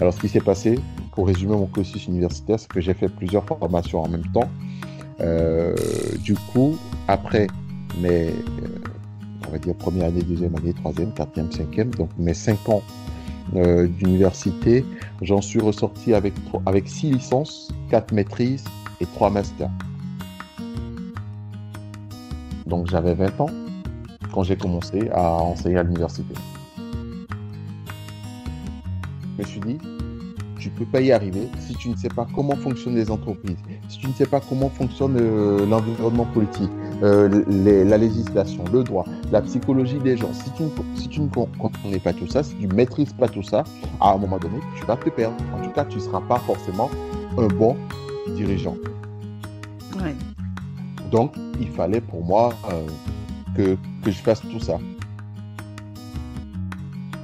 Alors, ce qui s'est passé, pour résumer mon cursus universitaire, c'est que j'ai fait plusieurs formations en même temps. Euh, du coup, après mes, euh, on va dire, première année, deuxième année, troisième, quatrième, cinquième, donc mes cinq ans euh, d'université, j'en suis ressorti avec, avec six licences, quatre maîtrises et trois masters. Donc j'avais 20 ans quand j'ai commencé à enseigner à l'université. Peux pas y arriver si tu ne sais pas comment fonctionnent les entreprises, si tu ne sais pas comment fonctionne euh, l'environnement politique, euh, la législation, le droit, la psychologie des gens. Si tu, si tu ne connais pas tout ça, si tu ne maîtrises pas tout ça, à un moment donné, tu vas te perdre. En tout cas, tu ne seras pas forcément un bon dirigeant. Donc, il fallait pour moi euh, que, que, je fasse tout ça.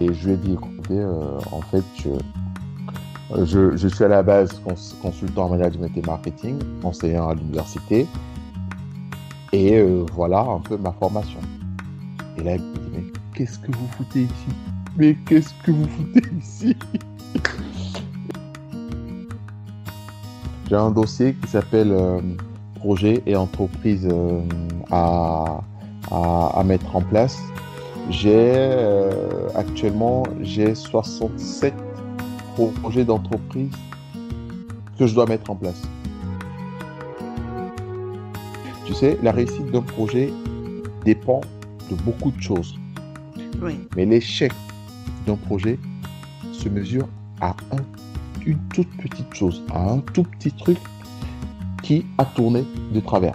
Et je lui ai dit, écoutez, en fait, je, je, suis à la base consultant en management et marketing, enseignant à l'université. Et euh, voilà un peu ma formation. Et là, il me dit, mais qu'est-ce que vous foutez ici? Mais qu'est-ce que vous foutez ici? J'ai un dossier qui s'appelle euh, projet et entreprise euh, à, à, à, mettre en place. J'ai actuellement j'ai 67 projet d'entreprise que je dois mettre en place. Tu sais, la réussite d'un projet dépend de beaucoup de choses. Mais l'échec d'un projet se mesure à une toute petite chose, à un tout petit truc qui a tourné de travers.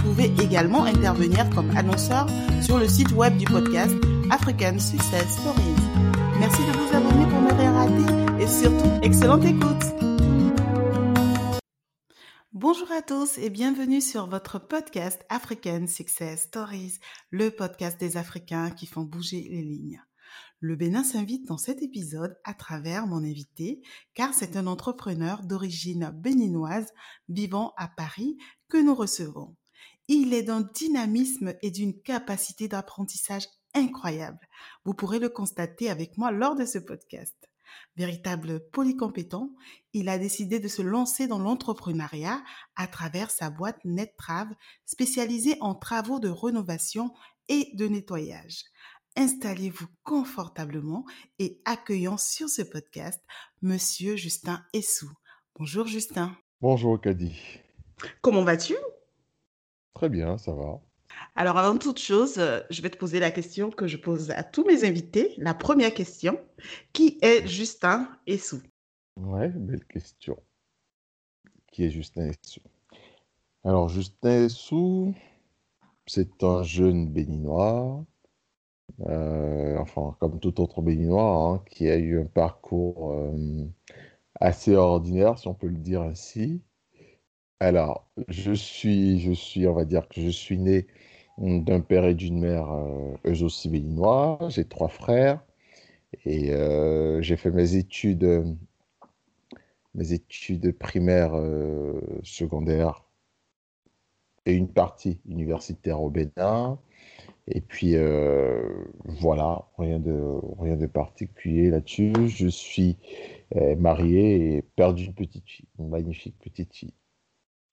Vous pouvez également intervenir comme annonceur sur le site web du podcast African Success Stories. Merci de vous abonner pour ne rien rater et surtout, excellente écoute. Bonjour à tous et bienvenue sur votre podcast African Success Stories, le podcast des Africains qui font bouger les lignes. Le Bénin s'invite dans cet épisode à travers mon invité, car c'est un entrepreneur d'origine béninoise vivant à Paris que nous recevons. Il est d'un dynamisme et d'une capacité d'apprentissage incroyable. Vous pourrez le constater avec moi lors de ce podcast. Véritable polycompétent, il a décidé de se lancer dans l'entrepreneuriat à travers sa boîte NetTrav spécialisée en travaux de rénovation et de nettoyage. Installez-vous confortablement et accueillons sur ce podcast Monsieur Justin Essou. Bonjour Justin. Bonjour Kadi. Comment vas-tu? Très bien, ça va. Alors, avant toute chose, euh, je vais te poser la question que je pose à tous mes invités. La première question, qui est Justin Essou? Ouais, belle question. Qui est Justin Essou? Alors, Justin Essou, c'est un jeune béninois, euh, enfin, comme tout autre béninois, hein, qui a eu un parcours euh, assez ordinaire, si on peut le dire ainsi. Alors, je suis, je suis, on va dire que je suis né d'un père et d'une mère euh, eux aussi béninois. J'ai trois frères et euh, j'ai fait mes études, mes études primaires, euh, secondaires et une partie universitaire au Bénin. Et puis voilà, rien de, rien de particulier là-dessus. Je suis marié et père d'une petite fille, une magnifique petite fille.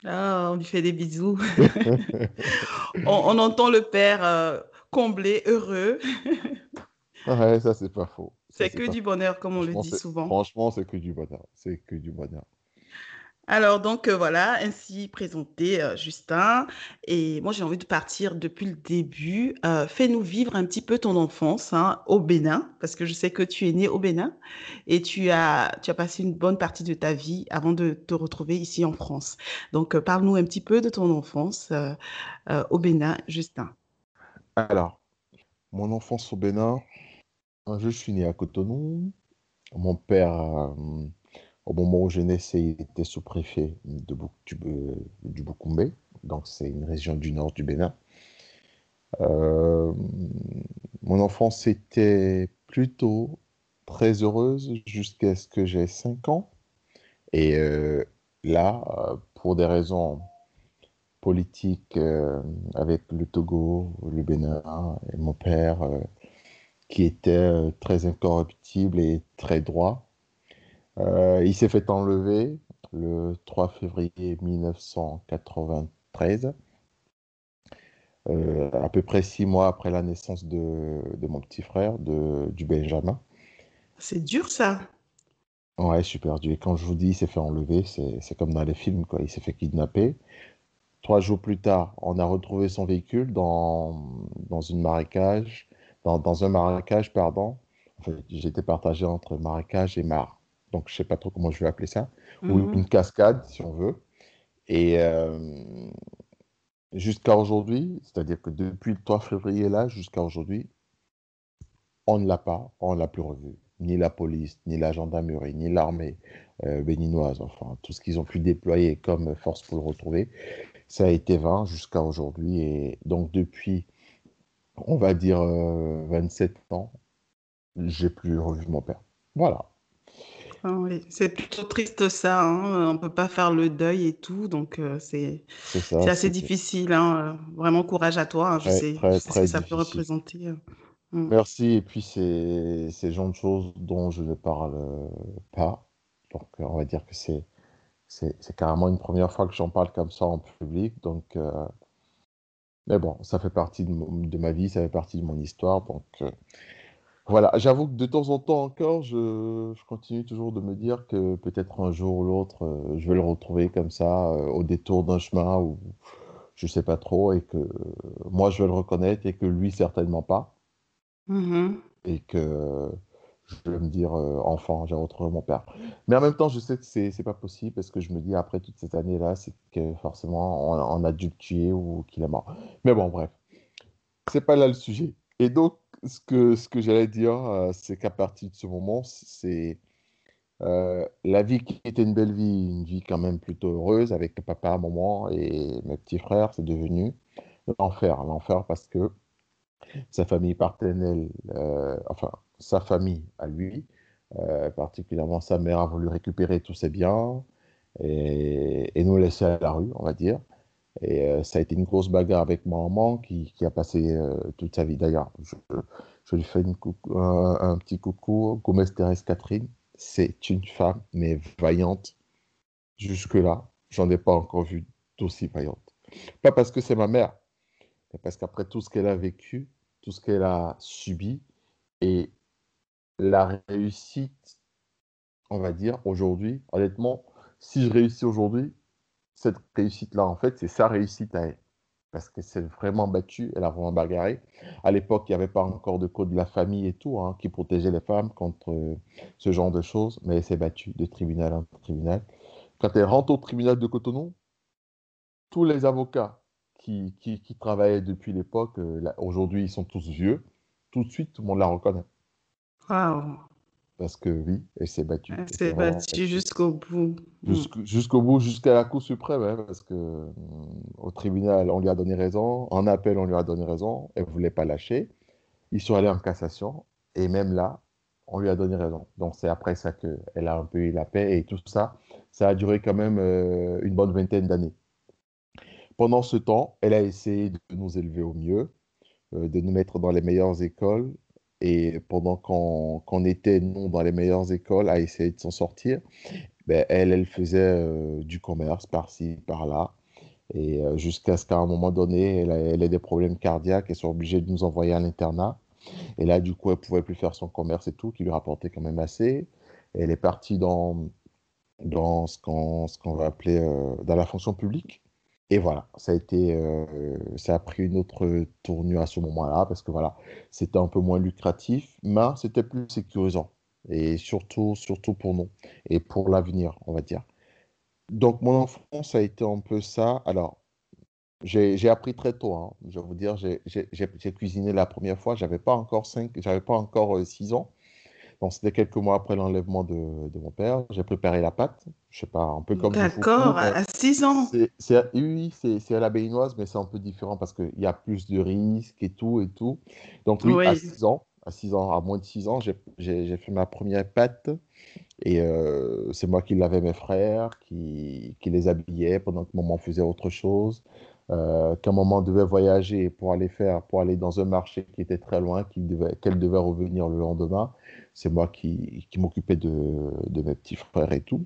Ah, on lui fait des bisous. on, entend le père euh, comblé, heureux. ouais, ça, c'est pas faux. C'est que du bonheur, comme on le dit souvent. Franchement, c'est que du bonheur. C'est que du bonheur. Alors donc euh, voilà, ainsi présenté euh, Justin. Et moi j'ai envie de partir depuis le début. Euh, fais-nous vivre un petit peu ton enfance hein, au Bénin, parce que je sais que tu es né au Bénin et tu as, tu as passé une bonne partie de ta vie avant de te retrouver ici en France. Donc parle-nous un petit peu de ton enfance au Bénin, Justin. Alors, mon enfance au Bénin, je suis né à Cotonou. Mon père Au moment où je naissais, il était sous-préfet du, du donc c'est une région du nord du Bénin. mon enfance était plutôt très heureuse jusqu'à ce que j'ai 5 ans. Et là, pour des raisons politiques avec le Togo, le Bénin et mon père, qui était très incorruptible et très droit, il s'est fait enlever le 3 février 1993. à peu près six mois après la naissance de, de mon petit frère, de, du Benjamin. C'est dur ça. Ouais, super dur. Et quand je vous dis il s'est fait enlever, c'est comme dans les films, quoi. Il s'est fait kidnapper. Trois jours plus tard, on a retrouvé son véhicule dans, dans une marécage, dans, dans un marécage, pardon. En fait, j'étais partagé entre marécage et mare. Donc, je sais pas trop comment je vais appeler ça. Ou Mhm. une cascade, si on veut. Et euh, jusqu'à aujourd'hui, c'est-à-dire que depuis le 3 février là, jusqu'à aujourd'hui, on ne l'a pas, on ne l'a plus revu. Ni la police, ni la gendarmerie, ni l'armée euh, béninoise, enfin, tout ce qu'ils ont pu déployer comme force pour le retrouver, ça a été vain jusqu'à aujourd'hui. Et donc, depuis, on va dire, euh, 27 ans, j'ai plus revu mon père. Voilà. Oui, c'est plutôt triste ça, hein. On peut pas faire le deuil et tout, donc euh, c'est assez difficile, hein. Euh, Vraiment courage à toi, hein. Je sais, je très, sais ce que ça peut représenter. euh. Mm. Merci. Et puis, c'est ces genre de choses dont je ne parle pas. Donc, euh, on va dire que c'est carrément une première fois que j'en parle comme ça en public. Donc, euh, mais bon, ça fait partie de, ma vie, ça fait partie de mon histoire. Donc, euh, voilà. J'avoue que de temps en temps encore, je, je continue toujours de me dire que peut-être un jour ou l'autre, euh, je vais le retrouver comme ça, euh, au détour d'un chemin ou je sais pas trop, et que euh, moi, je vais le reconnaître et que lui, certainement pas. Mhm. et que je vais me dire euh, enfant, j'ai retrouvé mon père. Mais en même temps, je sais que c'est c'est pas possible parce que je me dis après toutes ces années-là, c'est que forcément on, on a dû le tuer ou qu'il est mort. Mais bon, bref, c'est pas là le sujet. Et donc, ce que ce que j'allais dire, euh, c'est qu'à partir de ce moment, c'est euh, la vie qui était une belle vie, une vie quand même plutôt heureuse avec papa, maman et mes petits frères, c'est devenu l'enfer, l'enfer parce que sa famille paternelle, euh, enfin sa famille à lui, euh, particulièrement sa mère a voulu récupérer tous ses biens et, et nous laisser à la rue, on va dire. Et euh, ça a été une grosse bagarre avec ma maman qui, qui a passé euh, toute sa vie. D'ailleurs, je, je lui fais un petit coucou, Gomez Thérèse Catherine. C'est une femme, mais vaillante. Jusque-là, j'en ai pas encore vu d'aussi vaillante. Pas parce que c'est ma mère, mais parce qu'après tout ce qu'elle a vécu, tout ce qu'elle a subi et la réussite, on va dire, aujourd'hui, honnêtement, si je réussis aujourd'hui, cette réussite-là, en fait, c'est sa réussite à elle. Parce qu'elle s'est vraiment battue, elle a vraiment bagarré. À l'époque, il n'y avait pas encore de code de la famille et tout, hein, qui protégeait les femmes contre euh, ce genre de choses, mais elle s'est battue de tribunal en tribunal. Quand elle rentre au tribunal de Cotonou, tous les avocats qui, travaillaient depuis l'époque, euh, aujourd'hui, ils sont tous vieux. Tout de suite, tout le monde la reconnaît. Waouh, Parce que oui, elle s'est battue. elle s'est battue jusqu'au bout. Mm. Jusqu'- Jusqu'au bout, jusqu'à la Cour suprême, hein, parce que hum, au tribunal, on lui a donné raison. En appel, on lui a donné raison. Elle ne voulait pas lâcher. Ils sont allés en cassation. Et même là, on lui a donné raison. Donc, c'est après ça qu'elle a un peu eu la paix. Et tout ça, ça a duré quand même euh, une bonne vingtaine d'années. Pendant ce temps, elle a essayé de nous élever au mieux, euh, de nous mettre dans les meilleures écoles. Et pendant qu'on était, nous, dans les meilleures écoles, à essayer de s'en sortir, ben, elle, elle faisait euh, du commerce par-ci, par-là. Et euh, jusqu'à ce qu'à un moment donné, elle elle ait des problèmes cardiaques et soit obligée de nous envoyer à l'internat. Et là, du coup, elle pouvait plus faire son commerce et tout, qui lui rapportait quand même assez. Elle est partie dans, dans ce qu'on qu'on va appeler euh, dans la fonction publique. Et voilà, ça a été, euh, ça a pris une autre tournure à ce moment-là, parce que voilà, c'était un peu moins lucratif, mais c'était plus sécurisant. Et surtout, surtout pour nous, et pour l'avenir, on va dire. Donc, mon enfance a été un peu ça. Alors, j'ai appris très tôt, hein. Je vais vous dire, j'ai cuisiné la première fois, j'avais pas encore 5, j'avais pas encore euh, 6 ans. C'était quelques mois après l'enlèvement de, mon père. J'ai préparé la pâte. Je sais pas, un peu comme D'accord, à 6 ans. C'est, oui, c'est, à la béninoise, mais c'est un peu différent parce qu'il y a plus de risques et tout et tout. Donc, oui, à 6 ans, à 6 ans, à moins de 6 ans, j'ai, fait ma première pâte. Et euh, c'est moi qui lavais mes frères, qui, qui les habillais pendant que maman faisait autre chose euh, qu'un moment devait voyager pour aller faire, pour aller dans un marché qui était très loin, qu'elle devait, devait revenir le lendemain, c'est moi qui, qui m'occupais de, de, mes petits frères et tout.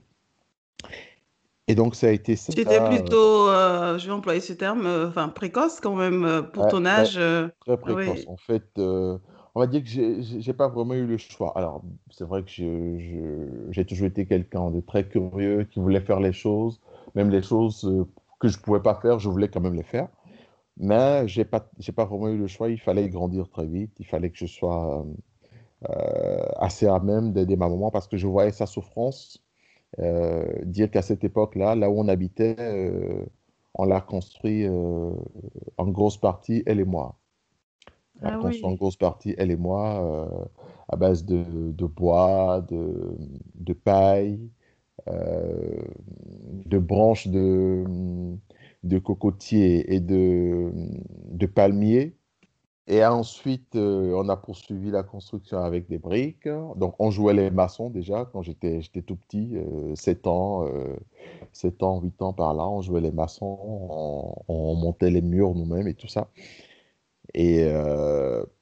Et donc ça a été ça. Tu étais plutôt, euh, je vais employer ce terme, euh, enfin précoce quand même pour ton âge. Très, précoce. En fait, on va dire que j'ai pas vraiment eu le choix. Alors c'est vrai que j'ai toujours été quelqu'un de très curieux, qui voulait faire les choses, même les choses que je ne pouvais pas faire, je voulais quand même les faire. Mais je n'ai pas, pas vraiment eu le choix. Il fallait grandir très vite. Il fallait que je sois euh, assez à même d'aider ma maman parce que je voyais sa souffrance. Euh, dire qu'à cette époque-là, là où on habitait, euh, on l'a construit en grosse partie, elle et moi. Ah en grosse partie, elle et moi, à base de, de bois, de, de paille, euh, de branches de, de cocotiers et de, de palmiers. Et ensuite, euh, on a poursuivi la construction avec des briques. Donc, on jouait les maçons déjà quand j'étais tout petit, 7 euh, ans, 7 ans, 8 ans par là. On jouait les maçons, on, montait les murs nous-mêmes et tout ça. Et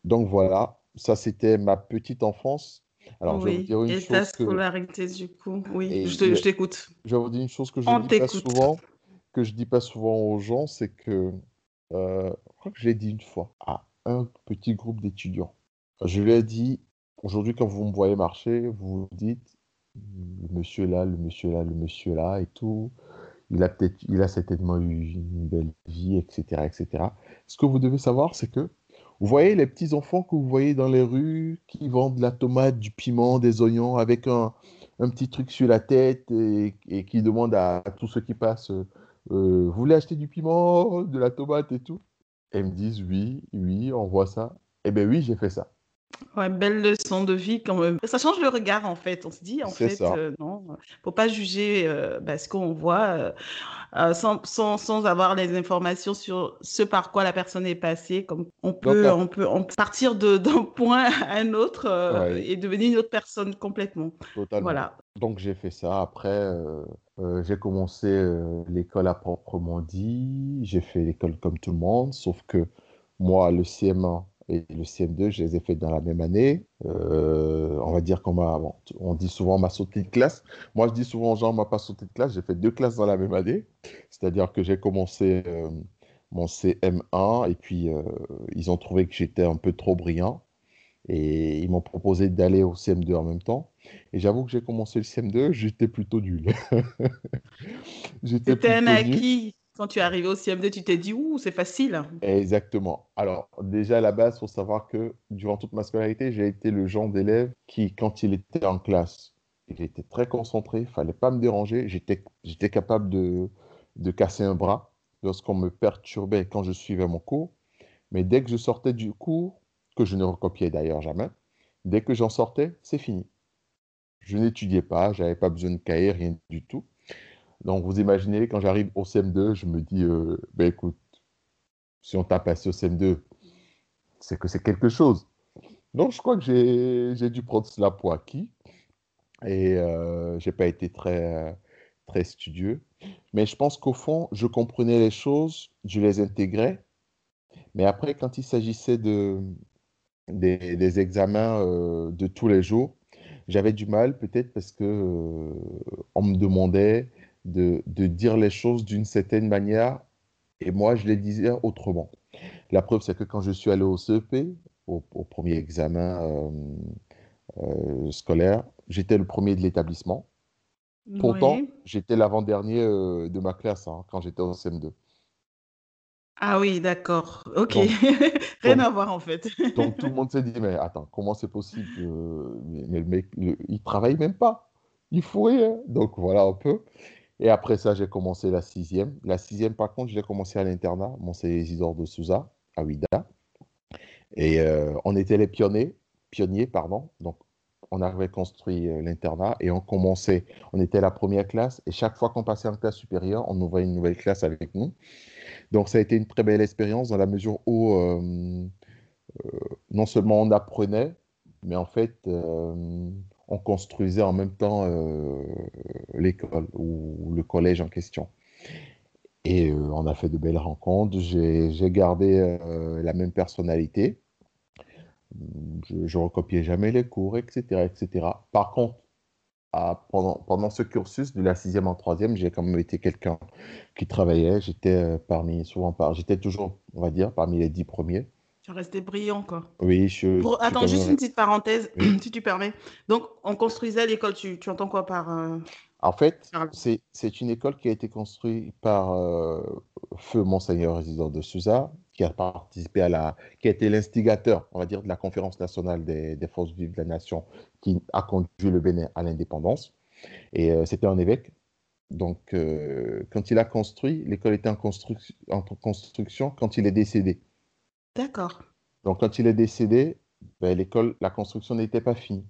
donc, voilà, ça c'était ma petite enfance. Alors, oui. je vais vous dire une et chose ta scolarité, du coup, oui, je t'écoute. Je vais vous dire une chose que je ne dis pas souvent, que je dis pas souvent aux gens, c'est que, euh, je crois que je l'ai dit une fois à un petit groupe d'étudiants. Je lui ai dit, aujourd'hui, quand vous me voyez marcher, vous vous dites, le monsieur là, le monsieur là, le monsieur là et tout, il a peut-être, il a certainement eu une belle vie, etc., etc. Ce que vous devez savoir, c'est que vous voyez les petits enfants que vous voyez dans les rues qui vendent de la tomate, du piment, des oignons avec un, petit truc sur la tête et, qui demandent à, tous ceux qui passent euh, Vous voulez acheter du piment, de la tomate et tout? Et me disent Oui, oui, on voit ça. Eh bien oui, j'ai fait ça. Ouais, belle leçon de vie quand même. Ça change le regard en fait. On se dit en fait, euh, non, faut pas juger euh, bah, ce qu'on voit euh, sans, sans, sans, avoir les informations sur ce par quoi la personne est passée. Comme on peut, on peut partir d'un point à un autre et devenir une autre personne complètement. Totalement. Voilà. Donc j'ai fait ça. Après, j'ai commencé l'école à proprement dit. J'ai fait l'école comme tout le monde, sauf que moi, le CM1, et le CM2, je les ai fait dans la même année. Euh, on va dire qu'on m'a, on dit souvent on m'a sauté de classe. Moi, je dis souvent aux gens, on m'a pas sauté de classe. J'ai fait deux classes dans la même année. C'est-à-dire que j'ai commencé euh, mon CM1 et puis euh, ils ont trouvé que j'étais un peu trop brillant et ils m'ont proposé d'aller au CM2 en même temps. Et j'avoue que j'ai commencé le CM2, j'étais plutôt nul. j'étais un acquis quand tu es arrivé au CM2, tu t'es dit, ouh, c'est facile. Exactement. Alors, déjà à la base, il faut savoir que durant toute ma scolarité, j'ai été le genre d'élève qui, quand il était en classe, il était très concentré, il fallait pas me déranger. J'étais capable de, de casser un bras lorsqu'on me perturbait quand je suivais mon cours. Mais dès que je sortais du cours, que je ne recopiais d'ailleurs jamais, dès que j'en sortais, c'est fini. Je n'étudiais pas, j'avais pas besoin de cahier, rien du tout. Donc, vous imaginez, quand j'arrive au CM2, je me dis, euh, ben écoute, si on t'a passé au CM2, c'est que c'est quelque chose. Donc, je crois que j'ai dû prendre cela pour acquis. Et euh, je n'ai pas été très, très studieux. Mais je pense qu'au fond, je comprenais les choses, je les intégrais. Mais après, quand il s'agissait de, des, examens euh, de tous les jours, j'avais du mal, peut-être parce que on me demandait de, dire les choses d'une certaine manière et moi, je les disais autrement. La preuve, c'est que quand je suis allé au CEP, au, premier examen euh, euh, scolaire, j'étais le premier de l'établissement. Pourtant, j'étais l'avant-dernier euh, de ma classe hein, quand j'étais au CM2. Ah oui, d'accord. Ok. Rien à voir en fait. donc tout le monde s'est dit, mais attends, comment c'est possible mais, le mec, il travaille même pas. Il faut rien. Donc voilà un peu. Et après ça, j'ai commencé la sixième. La sixième, par contre, j'ai commencé à l'internat, mon Isidore de Souza, à Ouida. Et euh, on était les pionniers, pionniers, pardon. Donc, on avait construit euh, l'internat et on commençait, on était la première classe et chaque fois qu'on passait en classe supérieure, on ouvrait une nouvelle classe avec nous. Donc ça a été une très belle expérience dans la mesure où euh, euh, non seulement on apprenait, mais en fait on construisait en même temps l'école ou le collège en question. Et on a fait de belles rencontres. J'ai gardé la même personnalité je, ne recopiais jamais les cours, etc. etc. Par contre, pendant, pendant ce cursus de la sixième en troisième, j'ai quand même été quelqu'un qui travaillait. J'étais euh, parmi, souvent par, j'étais toujours, on va dire, parmi les dix premiers. Tu restais brillant, quoi. Oui, je. Attends, juste une petite parenthèse, si tu permets. Donc, on construisait l'école, tu, tu entends quoi par. Euh, en fait, c'est une école qui a été construite par euh, Feu Monseigneur Résident de Souza, qui a participé à la, qui a été l'instigateur, on va dire, de la conférence nationale des, forces vives de la nation, qui a conduit le Bénin à l'indépendance. Et euh, c'était un évêque. Donc, euh, quand il a construit, l'école était en, en, construction quand il est décédé. D'accord. Donc, quand il est décédé, ben, l'école, la construction n'était pas finie.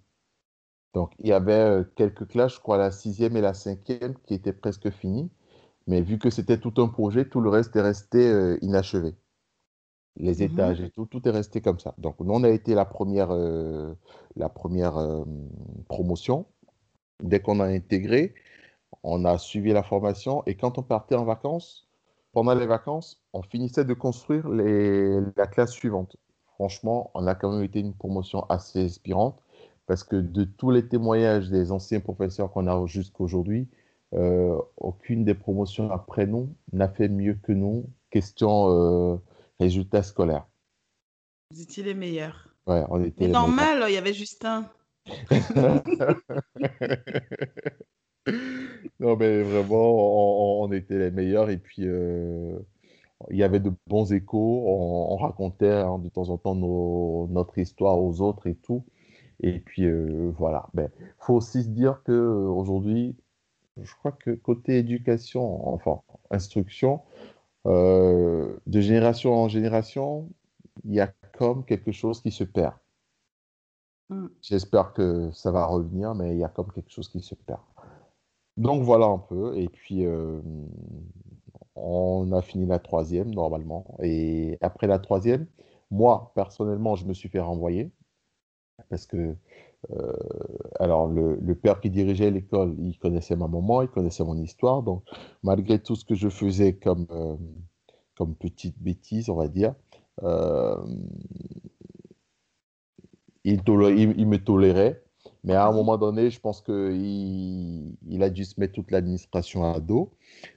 Donc, il y avait euh, quelques classes, je crois la sixième et la cinquième, qui étaient presque finies. Mais vu que c'était tout un projet, tout le reste est resté inachevé. Les mmh étages et tout, tout est resté comme ça. Donc, nous, on a été la première, euh, la première promotion. Dès qu'on a intégré, on a suivi la formation. Et quand on partait en vacances, pendant les vacances, on finissait de construire les, la classe suivante. Franchement, on a quand même été une promotion assez inspirante parce que de tous les témoignages des anciens professeurs qu'on a jusqu'à aujourd'hui, euh, aucune des promotions après nous n'a fait mieux que nous, question euh, résultats scolaires. Vous étiez les meilleurs. Ouais, on était Mais normal, il y avait Justin. non, mais vraiment, on, était les meilleurs. Et puis, euh, il y avait de bons échos. On, racontait hein, de temps en temps notre histoire aux autres et tout. Et puis euh, voilà. Ben, faut aussi se dire que euh, aujourd'hui, je crois que côté éducation, enfin instruction, euh, de génération en génération, il y a comme quelque chose qui se perd. Mm. J'espère que ça va revenir, mais il y a comme quelque chose qui se perd. Donc voilà un peu. Et puis on a fini la troisième normalement. Et après la troisième, moi personnellement, je me suis fait renvoyer parce que euh, alors le, père qui dirigeait l'école, il connaissait ma maman, il connaissait mon histoire, donc malgré tout ce que je faisais comme, euh, comme petite bêtise, on va dire, euh, il, il, me tolérait. Mais à un moment donné, je pense qu'il il a dû se mettre toute l'administration à dos.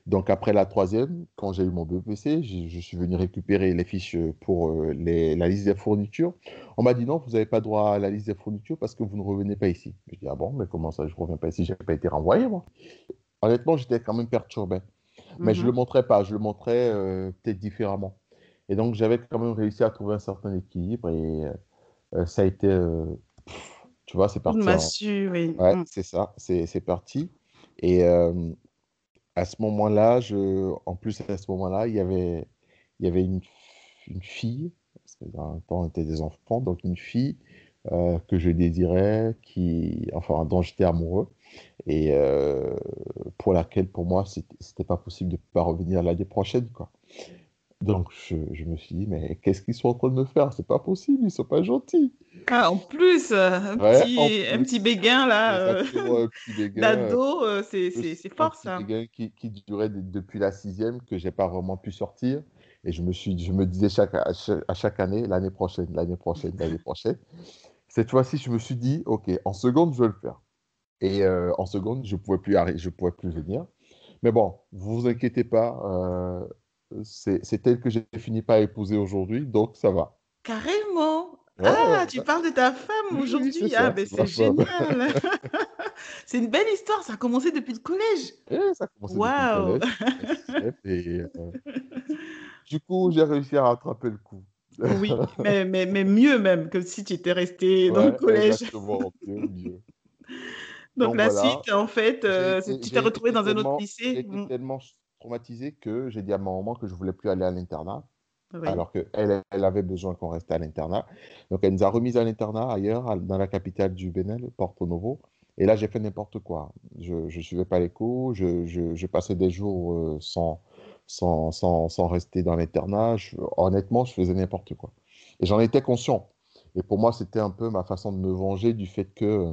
Donc après la troisième, quand j'ai eu mon BPC, je, suis venu récupérer les fiches pour euh, la liste des fournitures. On m'a dit non, vous n'avez pas droit à la liste des fournitures parce que vous ne revenez pas ici. Je dis ah bon, mais comment ça, je ne reviens pas ici, je n'ai pas été renvoyé moi. Honnêtement, j'étais quand même perturbé. Mais je ne le montrais pas, je le montrais euh, peut-être différemment. Et donc j'avais quand même réussi à trouver un certain équilibre et euh, ça a été... Tu vois, c'est parti. Massu, oui. Ouais, mm. c'est ça, c'est parti. Et à ce moment-là, je... en plus, à ce moment-là, il y avait, il y avait une, une fille, parce que dans le temps, on était des enfants, donc une fille euh, que je désirais, qui, enfin, dont j'étais amoureux, et euh, pour laquelle, pour moi, c'était pas possible de ne pas revenir l'année prochaine, quoi. Donc, je, je, me suis dit, mais qu'est-ce qu'ils sont en train de me faire? C'est pas possible, ils sont pas gentils. Ah, en plus, euh, un, petit, un petit béguin là, euh, d'ado, euh, c'est fort ça. Un béguin qui, qui durait depuis la sixième, que j'ai pas vraiment pu sortir. Et je me, suis, je me disais chaque, à, chaque, année, l'année prochaine, l'année prochaine, l'année prochaine. Cette fois-ci, je me suis dit, OK, en seconde, je vais le faire. Et en seconde, je ne pouvais, plus je pouvais plus venir. Mais bon, vous vous inquiétez pas, c'est elle que j'ai fini par épouser aujourd'hui, donc ça va. Carrément. ah, tu parles de ta femme aujourd'hui. ah, ben c'est génial. c'est une belle histoire. Ça a commencé depuis le collège. Oui, ça a commencé depuis le collège. Euh, du coup, j'ai réussi à rattraper le coup. oui, mais, mais, mais, mieux même que si tu étais resté dans le collège. Exactement, mieux, mieux. Donc, la suite, en fait, euh, tu t'es retrouvé dans un autre lycée. J'étais mm. tellement traumatisé que j'ai dit à ma maman que je voulais plus aller à l'internat. alors qu'elle elle avait besoin qu'on reste à l'internat. Donc, elle nous a remis à l'internat ailleurs, dans la capitale du Bénin, Porto Novo. Et là, j'ai fait n'importe quoi. Je ne suivais pas les cours, je, je, passais des jours euh, sans, sans, sans, sans, rester dans l'internat. Honnêtement, je faisais n'importe quoi. Et j'en étais conscient. Et pour moi, c'était un peu ma façon de me venger du fait que euh,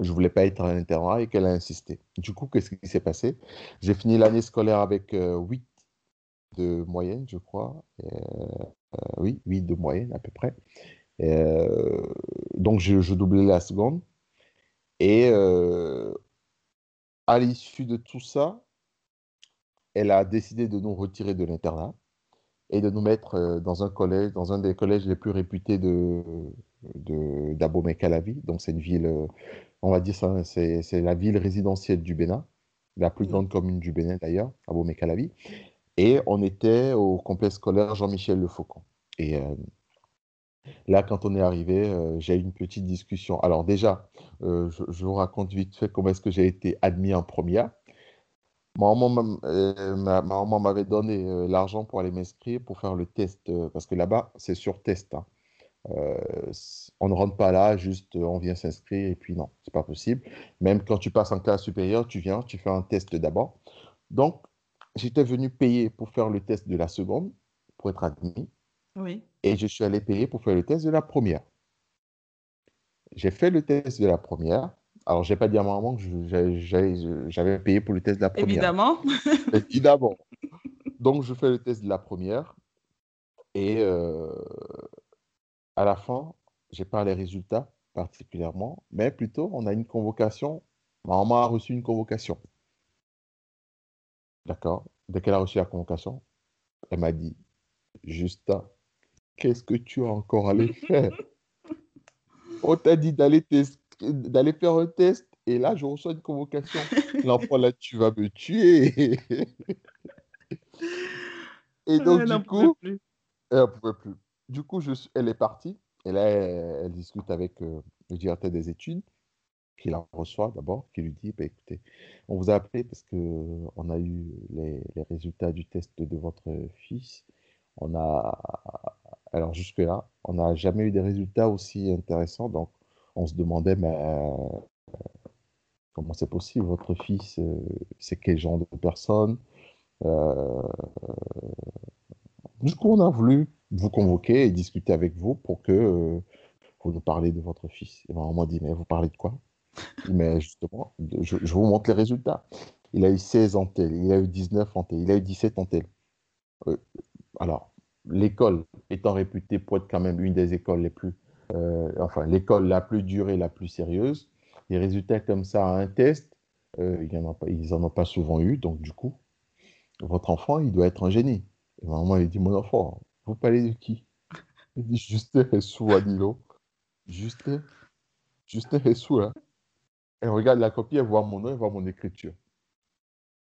je voulais pas être à l'internat et qu'elle a insisté. Du coup, qu'est-ce qui s'est passé? J'ai fini l'année scolaire avec 8 euh, de moyenne, je crois. Euh, oui, 8 de moyenne à peu près. donc, je, je, doublais la seconde. Et à l'issue de tout ça, elle a décidé de nous retirer de l'internat et de nous mettre euh, dans un collège, dans un des collèges les plus réputés de, d'Abomey Calavi. Donc, c'est une ville, euh, on va dire ça, c'est, la ville résidentielle du Bénin, la plus grande commune du Bénin d'ailleurs, Abomey Calavi. Et on était au complexe scolaire Jean-Michel Le Faucon. Et euh, là, quand on est arrivé, j'ai eu une petite discussion. Alors, déjà, je, je, vous raconte vite fait comment est-ce que j'ai été admis en première. Euh, ma maman m'avait donné euh, l'argent pour aller m'inscrire pour faire le test, euh, parce que là-bas, c'est sur test. Hein. On ne rentre pas là, juste on vient s'inscrire et puis non, c'est pas possible. Même quand tu passes en classe supérieure, tu viens, tu fais un test d'abord. Donc, j'étais venu payer pour faire le test de la seconde, pour être admis. Oui. Et je suis allé payer pour faire le test de la première. J'ai fait le test de la première. Alors, je n'ai pas dit à ma maman que j'avais payé pour le test de la première. Évidemment. Évidemment. Donc, je fais le test de la première. Et euh, à la fin, je n'ai pas les résultats particulièrement, mais plutôt, on a une convocation. Ma maman a reçu une convocation. D'accord Dès qu'elle a reçu la convocation, elle m'a dit Justin, qu'est-ce que tu as encore à aller faire? On t'a dit d'aller faire un test et là, je reçois une convocation. L'enfant, là, tu vas me tuer. et donc, du coup, elle ne pouvait plus. Du coup, elle est partie. Et là, elle, discute avec euh, le directeur des études, qui la reçoit d'abord, qui lui dit bah, écoutez, on vous a appelé parce qu'on a eu les, résultats du test de votre fils. On a. Alors, jusque-là, on n'a jamais eu des résultats aussi intéressants. Donc, on se demandait, mais comment c'est possible? Votre fils, euh, c'est quel genre de personne? Euh, Du coup, on a voulu vous convoquer et discuter avec vous pour que vous nous parliez de votre fils. Et on m'a dit, mais vous parlez de quoi? Mais justement, je, vous montre les résultats. Il a eu 16 en tel, il a eu 19 en tel, il a eu 17 en tel. alors, l'école étant réputée pour être quand même une des écoles les plus euh, enfin l'école la plus dure et la plus sérieuse. Les résultats comme ça à un test, euh, il en pas, ils n'en ont pas souvent eu, donc du coup, votre enfant, il doit être un génie. Et maman, elle dit, mon enfant, vous parlez de qui Il dit, Justin Hessou Anilo. Justin, Justin Hessou, hein Elle regarde la copie, elle voit mon nom, elle voit mon écriture.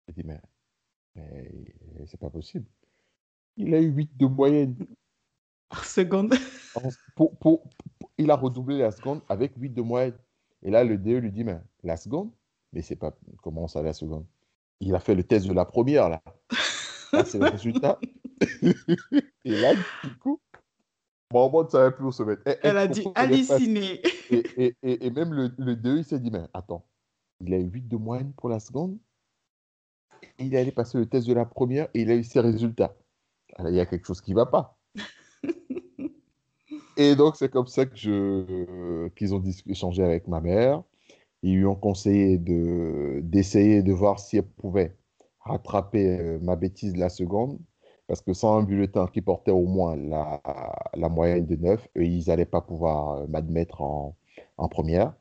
Elle dit, mais, mais c'est pas possible. Il a eu 8 de moyenne. Par seconde. Pour, pour, il a redoublé la seconde avec 8 de moyenne. Et là, le DE lui dit, mais la seconde? Mais c'est pas comment ça, la seconde? Il a fait le test de la première, là. c'est le résultat. Et là, du coup, maman ne savait plus où se mettre. Elle, a dit halluciné. Et, et, et, même le, le DE, il s'est dit, mais attends, il a eu 8 de moyenne pour la seconde. Il est allé passer le test de la première et il a eu ses résultats. Alors, il y a quelque chose qui ne va pas. Et donc, c'est comme ça que je, qu'ils ont échangé avec ma mère. Ils lui ont conseillé de, d'essayer de voir si elle pouvait rattraper euh, ma bêtise de la seconde. Parce que sans un bulletin qui portait au moins la, moyenne de 9, ils n'allaient pas pouvoir euh, m'admettre en, première.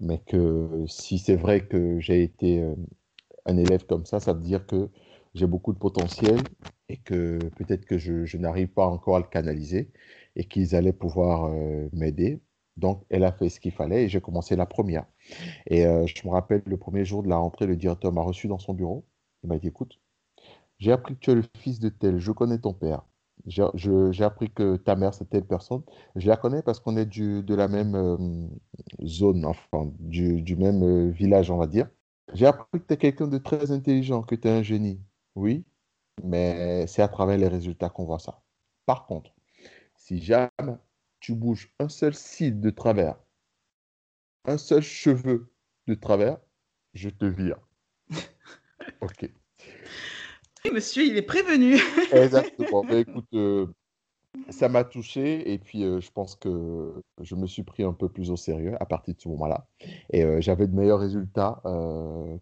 Mais que si c'est vrai que j'ai été euh, un élève comme ça, ça veut dire que j'ai beaucoup de potentiel et que peut-être que je, n'arrive pas encore à le canaliser et qu'ils allaient pouvoir euh, m'aider. Donc, elle a fait ce qu'il fallait et j'ai commencé la première. Et je me rappelle, le premier jour de la rentrée, le directeur m'a reçu dans son bureau. Il m'a dit, écoute, j'ai appris que tu es le fils de tel, je connais ton père. J'ai appris que ta mère, c'est telle personne. Je la connais parce qu'on est du, de la même euh, zone, enfin, du, du même village, on va dire. J'ai appris que tu es quelqu'un de très intelligent, que tu es un génie. Oui, mais c'est à travers les résultats qu'on voit ça. Par contre, si jamais tu bouges un seul cil de travers, un seul cheveu de travers, je te vire. ok. Monsieur, il est prévenu. Exactement. Ben, écoute, euh, ça m'a touché et puis euh, je pense que je me suis pris un peu plus au sérieux à partir de ce moment-là. Et euh, j'avais de meilleurs résultats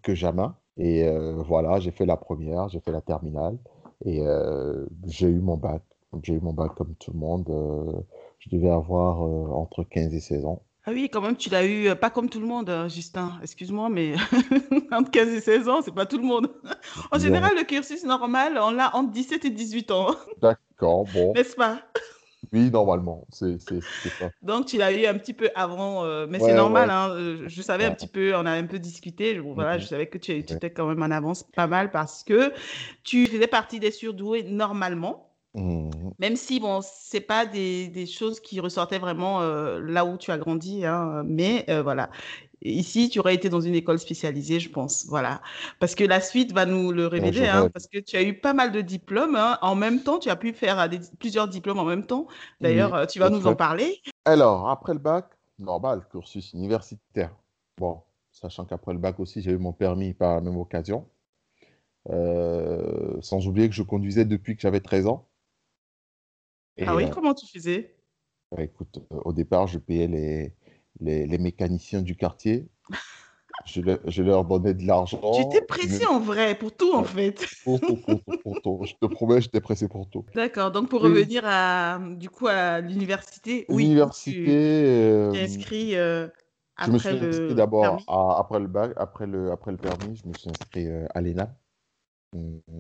que jamais. Et voilà, j'ai fait la première, j'ai fait la terminale et j'ai eu mon bac. J'ai eu mon bac comme tout le monde. je devais avoir entre 15 et 16 ans. Ah oui, quand même, tu l'as eu, euh, pas comme tout le monde, euh, Justin. Excuse-moi, mais entre 15 et 16 ans, c'est pas tout le monde. En général, le cursus normal, on l'a entre 17 et 18 ans. D'accord, bon. N'est-ce pas? Oui, normalement, c'est ça. Donc, tu l'as eu un petit peu avant, euh, mais c'est normal. Hein, je savais un petit peu, on a un peu discuté. voilà, je mm-hmm. savais que tu, tu étais quand même en avance pas mal parce que tu faisais partie des surdoués normalement. Mmh. Même si, bon, c'est pas des, des, choses qui ressortaient vraiment euh, là où tu as grandi, hein, mais euh, voilà. Ici, tu aurais été dans une école spécialisée, je pense. Voilà. Parce que la suite va nous le révéler, hein, parce que tu as eu pas mal de diplômes. Hein. En même temps, tu as pu faire des, plusieurs diplômes en même temps. D'ailleurs, euh, tu vas nous en parler. Alors, après le bac, normal, cursus universitaire. Bon, sachant qu'après le bac aussi, j'ai eu mon permis par la même occasion. sans oublier que je conduisais depuis que j'avais 13 ans ah oui, euh, comment tu faisais? bah, Écoute, euh, au départ, je payais les, les, les mécaniciens du quartier. Je, je, leur donnais de l'argent. Tu étais pressé en vrai, pour tout en fait. Pour tout, pour tout, pour tout. Je te promets, j'étais pressé pour tout. D'accord, donc pour revenir à, du coup à l'université, oui. L'université. Tu euh, inscrit euh, après je me suis inscrit d'abord après le bac, après le, après le permis, je me suis inscrit à l'ENA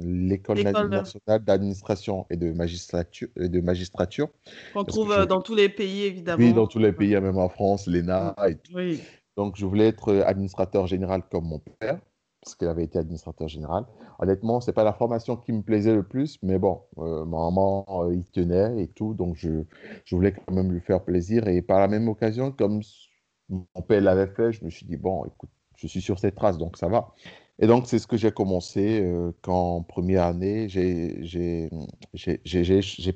l'école nationale d'administration et de magistrature, et de magistrature. Qu'on trouve euh, dans tous les pays, évidemment. Oui, dans tous les pays, même en France, l'ENA et tout. Oui. Donc, je voulais être euh, administrateur général comme mon père, parce qu'il avait été administrateur général. Honnêtement, ce n'est pas la formation qui me plaisait le plus, mais bon, euh, maman, il tenait et tout, donc je, je voulais quand même lui faire plaisir. Et par la même occasion, comme mon père l'avait fait, je me suis dit, bon, écoute, je suis sur cette trace, donc ça va. Et donc, c'est ce que j'ai commencé euh, quand, première année, j'ai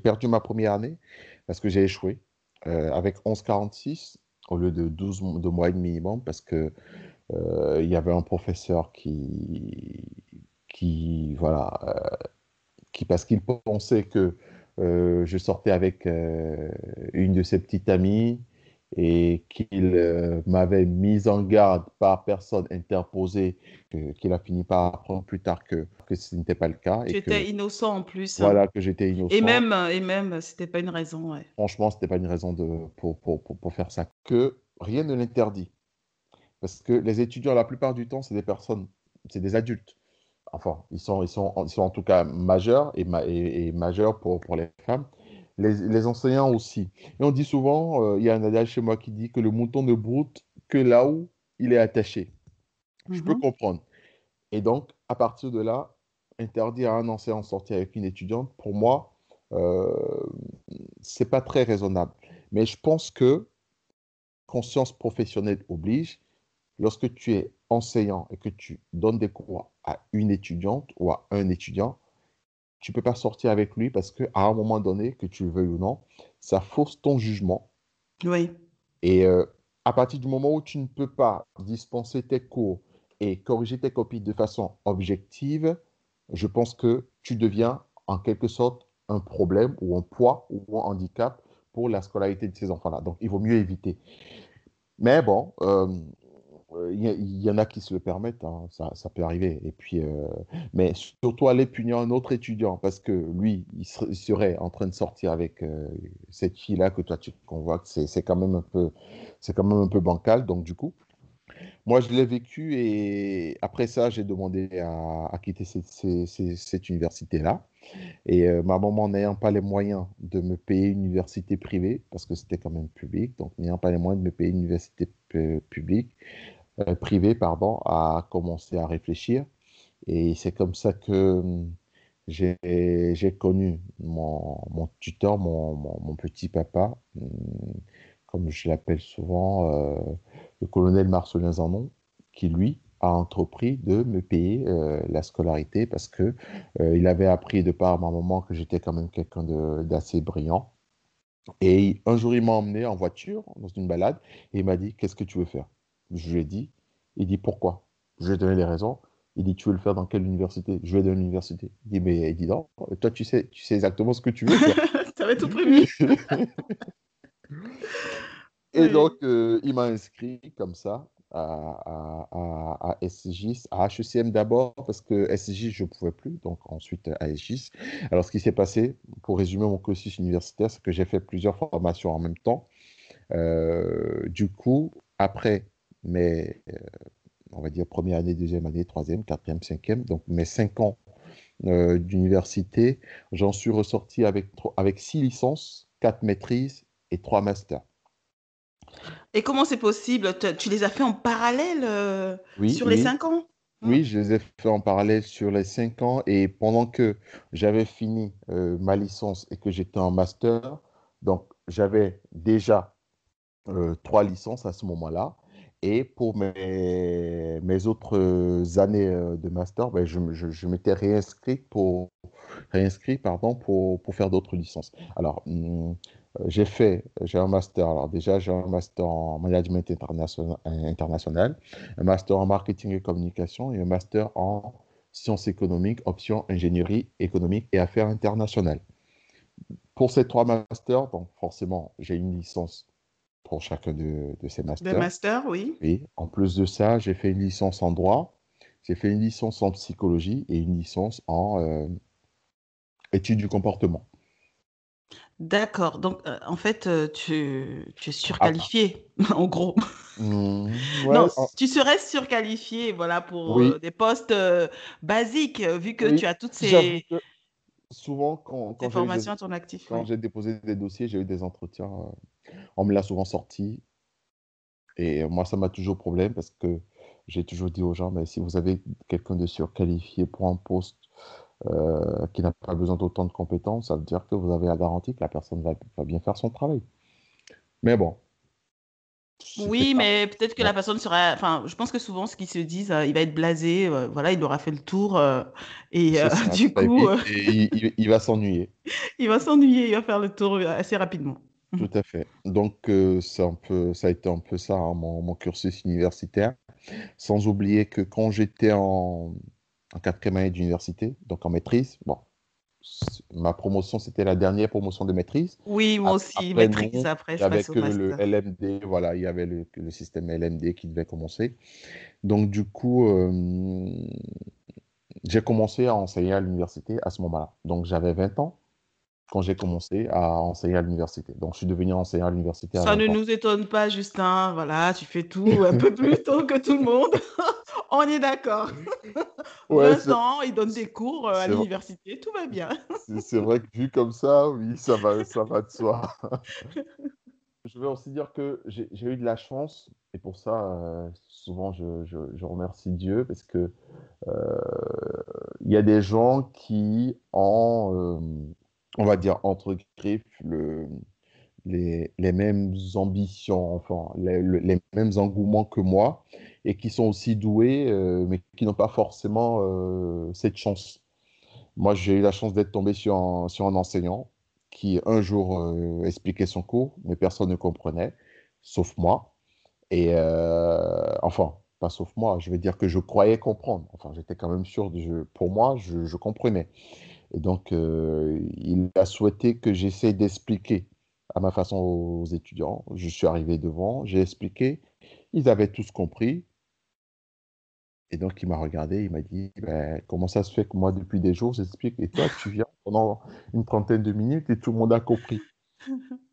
perdu ma première année parce que j'ai échoué euh, avec 11,46 au lieu de 12 de moyenne minimum parce que euh, y avait un professeur qui, qui voilà, qui, parce qu'il pensait que je sortais avec une de ses petites amies, et qu'il euh, m'avait mis en garde par personne interposée, qu'il a fini par apprendre plus tard que, que ce n'était pas le cas. Tu étais innocent en plus. Voilà, que j'étais innocent. Et même, et même c'était pas une raison. Ouais. Franchement, c'était pas une raison de, pour, pour, pour, pour faire ça. Que rien ne l'interdit. Parce que les étudiants, la plupart du temps, c'est des personnes, c'est des adultes. Enfin, ils sont, ils sont, ils sont en tout cas majeurs et, et, et majeurs pour, pour les femmes les, enseignants aussi. Et on dit souvent, euh, il y a un adage chez moi qui dit que le mouton ne broute que là où il est attaché. Je peux mhm. comprendre. Et donc, à partir de là, interdire à un enseignant de sortir avec une étudiante, pour moi, euh, c'est pas très raisonnable. Mais je pense que conscience professionnelle oblige, lorsque tu es enseignant et que tu donnes des cours à une étudiante ou à un étudiant, tu peux pas sortir avec lui parce qu'à un moment donné, que tu le veuilles ou non, ça fausse ton jugement. Oui. Et euh, à partir du moment où tu ne peux pas dispenser tes cours et corriger tes copies de façon objective, je pense que tu deviens en quelque sorte un problème ou un poids ou un handicap pour la scolarité de ces enfants-là. Donc, il vaut mieux éviter. Mais bon, euh, il y, en a qui se le permettent, hein, ça, ça, peut arriver. Et puis, euh, mais surtout aller punir un autre étudiant parce que lui, il, serait en train de sortir avec euh, cette fille-là que toi tu convoques, c'est quand même un peu, c'est quand même un peu bancal. Donc du coup, moi je l'ai vécu et après ça, j'ai demandé à, quitter cette, université-là. Et euh, ma maman n'ayant pas les moyens de me payer une université privée, parce que c'était quand même public, donc n'ayant pas les moyens de me payer une université publique, euh, privé, pardon, a commencé à réfléchir. Et c'est comme ça que hum, j'ai connu mon, mon tuteur, mon, mon, petit papa, hum, comme je l'appelle souvent, euh, le colonel Marcelin Zanon, qui lui a entrepris de me payer la scolarité parce que il avait appris de par ma maman que j'étais quand même quelqu'un d'assez brillant. Et un jour, il m'a emmené en voiture dans une balade et il m'a dit Qu'est-ce que tu veux faire? Je lui ai dit Il dit Pourquoi? Je lui ai donné les raisons. Il dit Tu veux le faire dans quelle université? Je vais dans l'université. Il dit Mais il dit Non, toi, tu sais, tu sais exactement ce que tu veux. tu avais tout prévu. et donc, euh, il m'a inscrit comme ça à, à, à, SGIS, à HECM d'abord, parce que SGIS, je ne pouvais plus, donc ensuite à SGIS. Alors, ce qui s'est passé, pour résumer mon cursus universitaire, c'est que j'ai fait plusieurs formations en même temps. Euh, du coup, après mes, euh, on va dire, première année, deuxième année, troisième, quatrième, cinquième, donc mes cinq ans euh, d'université, j'en suis ressorti avec, avec six licences, quatre maîtrises et trois masters. Et comment c'est possible? Tu les as fait en parallèle euh, sur les cinq ans? Oui, je les ai fait en parallèle sur les cinq ans. Et pendant que j'avais fini euh, ma licence et que j'étais en master, donc j'avais déjà euh, trois licences à ce moment-là. Et pour mes, mes autres années de master, ben, je, je, m'étais réinscrit pour, réinscrit, pardon, pour, pour faire d'autres licences. Alors, hmm, j'ai fait, j'ai un master, alors déjà j'ai un master en management international, un master en marketing et communication et un master en sciences économiques, option ingénierie économique et affaires internationales. Pour ces trois masters, donc forcément, j'ai une licence pour chacun de, ces masters. Des masters, oui. Oui. En plus de ça, j'ai fait une licence en droit, j'ai fait une licence en psychologie et une licence en euh, études du comportement. D'accord. Donc, euh, en fait, euh, tu, tu es surqualifié, en gros. Mmh, non, tu serais surqualifié, voilà, pour euh, des postes basiques, vu que tu as toutes ces, souvent, quand, formations à ton actif. quand j'ai déposé des dossiers, j'ai eu des entretiens. On me l'a souvent sorti. Et moi, ça m'a toujours problème parce que j'ai toujours dit aux gens, mais si vous avez quelqu'un de surqualifié pour un poste euh, qui n'a pas besoin d'autant de compétences, ça veut dire que vous avez la garantie que la personne va, bien faire son travail. Mais bon. Oui, mais peut-être que la personne sera. Enfin, je pense que souvent, ce qu'ils se disent, euh, il va être blasé, euh, voilà, il aura fait le tour, et du coup. il, va s'ennuyer. il va s'ennuyer, il va faire le tour assez rapidement. Tout à fait. Donc, un peu, ça a été un peu ça, hein, mon, mon cursus universitaire. Sans oublier que quand j'étais en, en quatrième année d'université, donc en maîtrise. Bon, ma promotion, c'était la dernière promotion de maîtrise. Oui, moi aussi, maîtrise après. Je avec le LMD, voilà, il y avait le, le, système LMD qui devait commencer. Donc, du coup, euh, j'ai commencé à enseigner à l'université à ce moment-là. Donc, j'avais 20 ans quand j'ai commencé à enseigner à l'université. Donc, je suis devenu enseignant à l'université. Ça ne nous étonne pas, Justin. Voilà, tu fais tout un peu plus tôt que tout le monde. On est d'accord. Ouais, Vincent, il donne des cours euh, à l'université, tout va bien. c'est vrai que vu comme ça, oui, ça va, ça va de soi. je vais aussi dire que j'ai eu de la chance, et pour ça, euh, souvent, je, je, remercie Dieu, parce que euh, il y a des gens qui, ont, on va dire, entre griffes, le, les, mêmes ambitions, enfin, les, mêmes engouements que moi, et qui sont aussi doués, euh, mais qui n'ont pas forcément euh, cette chance. Moi, j'ai eu la chance d'être tombé sur un, sur un enseignant qui, un jour, euh, expliquait son cours, mais personne ne comprenait, sauf moi. Et enfin, pas sauf moi, je vais dire que je croyais comprendre. Enfin, j'étais quand même sûr, de, pour moi, je, je comprenais. Et donc, il a souhaité que j'essaie d'expliquer à ma façon aux étudiants. Je suis arrivé devant, j'ai expliqué, ils avaient tous compris. Et donc, il m'a regardé, il m'a dit ben, Comment ça se fait que moi, depuis des jours, j'explique et toi, tu viens pendant une trentaine de minutes et tout le monde a compris.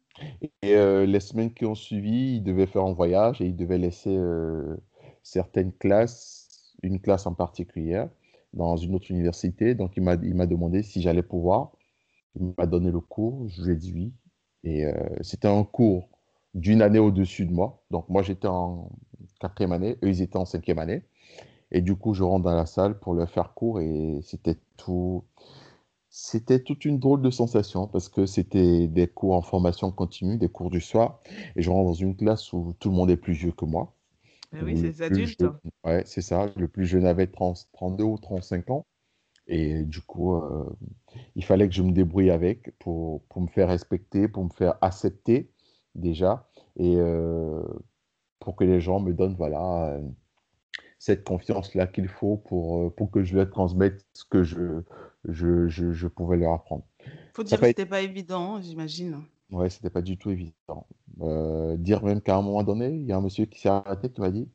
Et euh, les semaines qui ont suivi, il devait faire un voyage et il devait laisser euh, certaines classes, une classe en particulier, dans une autre université. Donc, il m'a demandé si j'allais pouvoir. Il m'a donné le cours, je lui ai dit oui. Et euh, c'était un cours d'une année au-dessus de moi. Donc moi, j'étais en quatrième année, eux, ils étaient en cinquième année. Et du coup, je rentre dans la salle pour leur faire cours et c'était tout... C'était toute une drôle de sensation parce que c'était des cours en formation continue, des cours du soir. Et je rentre dans une classe où tout le monde est plus vieux que moi. Ben oui, c'est des adultes. Ouais, c'est ça. Le plus jeune avait 30, 32 ou 35 ans. Et du coup, euh, il fallait que je me débrouille avec pour, pour, me faire respecter, pour me faire accepter déjà, et euh, pour que les gens me donnent voilà, euh, cette confiance-là qu'il faut pour, pour que je leur transmette ce que je, je, je, pouvais leur apprendre. Il faut dire que ce n'était pas évident, j'imagine. Ouais, c'était pas du tout évident. dire même qu'à un moment donné, il y a un monsieur qui s'est arrêté qui m'a dit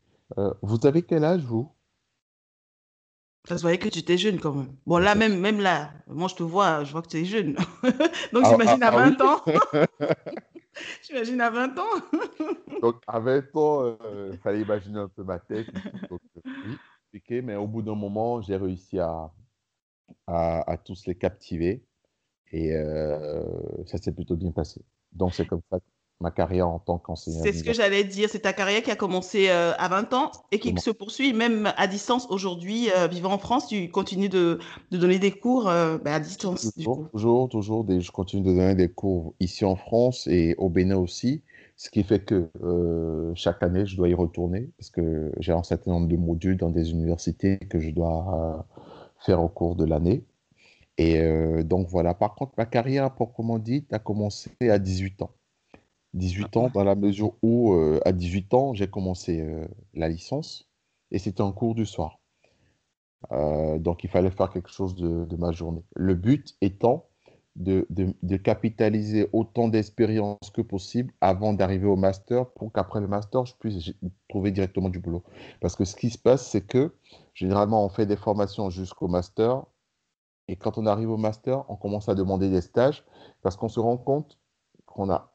Vous avez quel âge, vous? Ça se voyait que tu étais jeune quand même. Bon, là, même, même là, moi, je te vois, je vois que tu es jeune. Donc, ah, j'imagine à 20 ah, ah ans. j'imagine à 20 ans. Donc, à 20 ans, il fallait imaginer un peu ma tête. Donc, euh, oui, mais au bout d'un moment, j'ai réussi à, à, tous les captiver. Et euh, ça s'est plutôt bien passé. Donc, c'est comme ça ma carrière en tant qu'enseignant. C'est ce que j'allais dire. C'est ta carrière qui a commencé euh, à 20 ans et qui se poursuit même à distance aujourd'hui. Euh, vivant en France, tu continues de, de donner des cours euh, bah, à distance. Toujours, toujours, toujours des, je continue de donner des cours ici en France et au Bénin aussi. Ce qui fait que chaque année, je dois y retourner parce que j'ai un certain nombre de modules dans des universités que je dois faire au cours de l'année. Et donc voilà, par contre, ma carrière, proprement dite, a commencé à 18 ans. 18 ans, dans la mesure où, euh, à 18 ans, j'ai commencé euh, la licence et c'était en cours du soir. Euh, donc, il fallait faire quelque chose de, ma journée. Le but étant de, de, capitaliser autant d'expérience que possible avant d'arriver au master pour qu'après le master, je puisse trouver directement du boulot. Parce que ce qui se passe, c'est que généralement, on fait des formations jusqu'au master et quand on arrive au master, on commence à demander des stages parce qu'on se rend compte qu'on a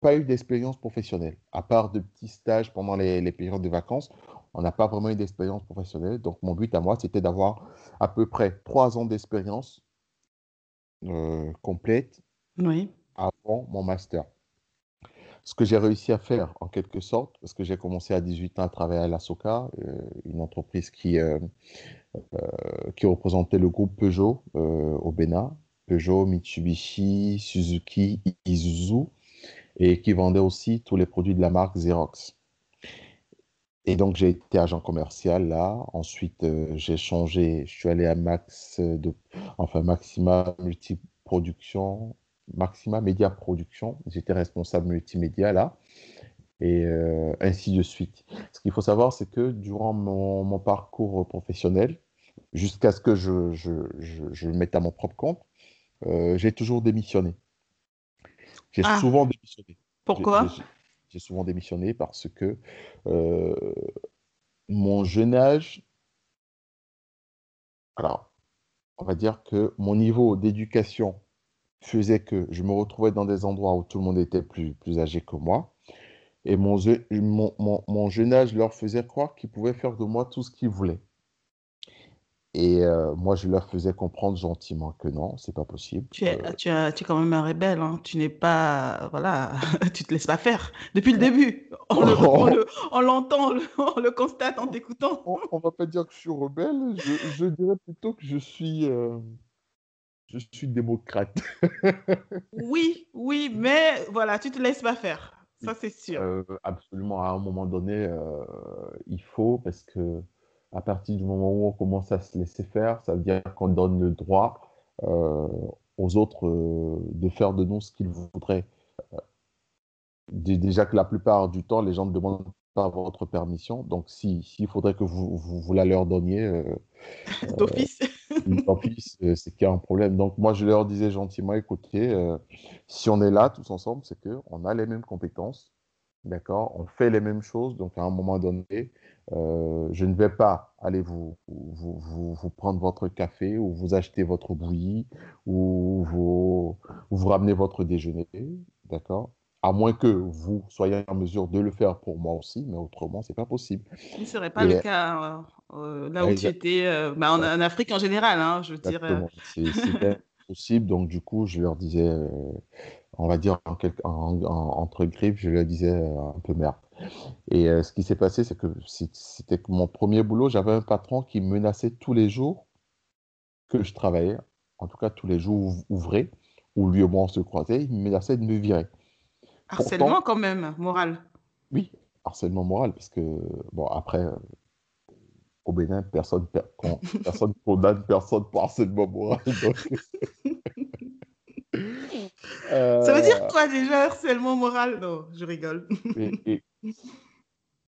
pas eu d'expérience professionnelle. À part de petits stages pendant les, périodes de vacances, on n'a pas vraiment eu d'expérience professionnelle. Donc, mon but à moi, c'était d'avoir à peu près trois ans d'expérience euh, complète oui. avant mon master. Ce que j'ai réussi à faire, en quelque sorte, parce que j'ai commencé à 18 ans à travailler à la SOCA, euh, une entreprise qui, euh, qui représentait le groupe Peugeot au Bénin. Peugeot, Mitsubishi, Suzuki, Isuzu et qui vendait aussi tous les produits de la marque Xerox. Et donc, j'ai été agent commercial là. Ensuite, euh, j'ai changé. Je suis allé à Max, enfin Maxima Multiproduction, Maxima Média Production. J'étais responsable multimédia là. Et euh, ainsi de suite. Ce qu'il faut savoir, c'est que durant mon, mon parcours professionnel, jusqu'à ce que je, je, je, mette à mon propre compte, euh, j'ai toujours démissionné. J'ai ah. souvent démissionné. Pourquoi J'ai souvent démissionné parce que euh, mon jeune âge, alors, on va dire que mon niveau d'éducation faisait que je me retrouvais dans des endroits où tout le monde était plus, plus âgé que moi. Et mon, mon, mon jeune âge leur faisait croire qu'ils pouvaient faire de moi tout ce qu'ils voulaient. Et euh, moi, je leur faisais comprendre gentiment que non, c'est pas possible. Tu es, euh, tu, es, tu es quand même un rebelle, hein. tu n'es pas, voilà, tu te laisses pas faire depuis le début. On l'entend, on, le, constate en t'écoutant. On, ne va pas dire que je suis rebelle, je, dirais plutôt que je suis, euh, je suis démocrate. oui, oui, mais voilà, tu te laisses pas faire, ça c'est sûr. absolument, à un moment donné, il faut parce que à partir du moment où on commence à se laisser faire, ça veut dire qu'on donne le droit euh, aux autres euh, de faire de nous ce qu'ils voudraient. Euh, déjà que la plupart du temps, les gens ne demandent pas votre permission. Donc, s'il si, faudrait que vous, vous, la leur donniez, d'office, c'est qu'il y a un problème. Donc, moi, je leur disais gentiment, écoutez, si on est là tous ensemble, c'est qu'on a les mêmes compétences, d'accord? On fait les mêmes choses. Donc, à un moment donné, euh, je ne vais pas aller vous, vous, vous, prendre votre café ou vous acheter votre bouillie ou vous, vous ramener votre déjeuner, d'accord? À moins que vous soyez en mesure de le faire pour moi aussi, mais autrement, c'est pas possible. Ce ne serait pas le cas euh, euh, là où tu étais, bah, en, Afrique en général, hein, je veux dire. C'est possible, donc du coup, je leur disais, on va dire en, entre griffes, je leur disais un peu merde. Et euh, ce qui s'est passé, c'est que c'était mon premier boulot. J'avais un patron qui menaçait tous les jours que je travaillais, en tout cas tous les jours ouvrés, où lui au moins on se croisait, il me menaçait de me virer. Harcèlement quand même, moral. Oui, harcèlement moral, parce que, bon, après, au Bénin, personne, personne condamne personne pour harcèlement moral. Ça veut dire euh, quoi déjà, harcèlement moral? Non, je rigole.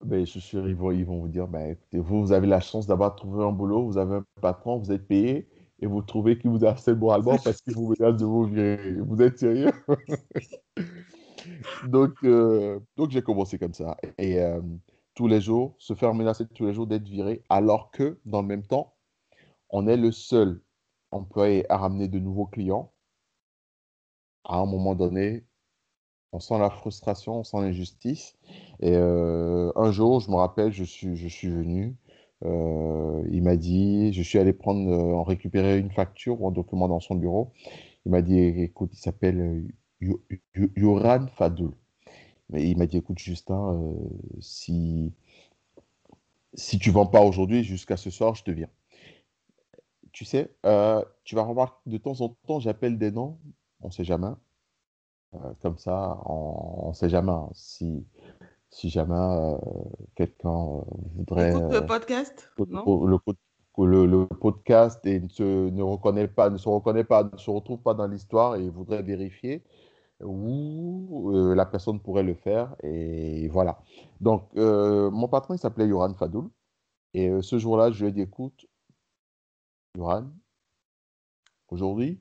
mais je suis sûr, ils vont, ils vont vous dire, bah, écoutez, vous, vous avez la chance d'avoir trouvé un boulot, vous avez un patron, vous êtes payé, et vous trouvez qu'il vous harcèle moralement parce qu'il vous menace de vous virer. Vous êtes sérieux? Donc, euh, donc j'ai commencé comme ça. Et euh, tous les jours, se faire menacer tous les jours d'être viré, alors que dans le même temps, on est le seul employé à ramener de nouveaux clients. À un moment donné, on sent la frustration, on sent l'injustice. Et euh, un jour, je me rappelle, je suis, je suis venu. Il m'a dit, je suis allé prendre, en récupérer une facture ou un document dans son bureau. Il m'a dit, écoute, il s'appelle Yoran Fadoul. Mais il m'a dit, écoute, Justin, euh, si, si tu ne vends pas aujourd'hui, jusqu'à ce soir, je te viens. Tu sais, euh, tu vas remarquer, de temps en temps, j'appelle des noms, on ne sait jamais. Euh, comme ça, on ne sait jamais. Hein. si, si jamais quelqu'un voudrait. Écoute le podcast non? le, le, podcast et ne se, ne reconnaît pas, ne se reconnaît pas, ne se retrouve pas dans l'histoire et voudrait vérifier, où euh, la personne pourrait le faire. Et voilà. Donc, euh, mon patron, il s'appelait Yoran Fadoul. Et euh, ce jour-là, je lui ai dit, écoute, Yoran, aujourd'hui,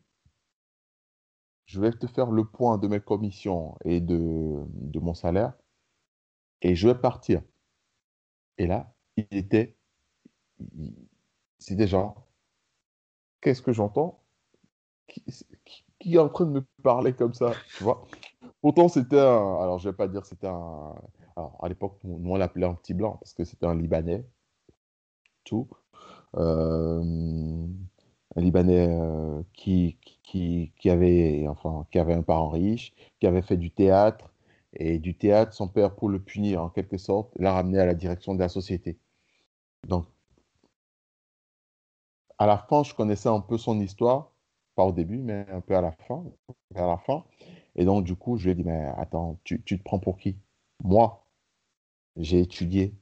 je vais te faire le point de mes commissions et de, de mon salaire. Et je vais partir. Et là, il était... C'est déjà... Qu'est-ce que j'entends? Est en train de me parler comme ça, tu vois. Pourtant, c'était un. Alors, je vais pas dire c'était un. Alors, à l'époque, nous, on l'appelait un petit blanc parce que c'était un Libanais, tout. Euh, un Libanais euh, qui, qui, qui, avait, enfin, qui avait un parent riche, qui avait fait du théâtre. Et du théâtre, son père, pour le punir en quelque sorte, l'a ramené à la direction de la société. Donc, à la fin, je connaissais un peu son histoire pas au début, mais un peu à la fin. À la fin. Et donc, du coup, je lui ai dit, mais attends, tu, te prends pour qui? Moi, j'ai étudié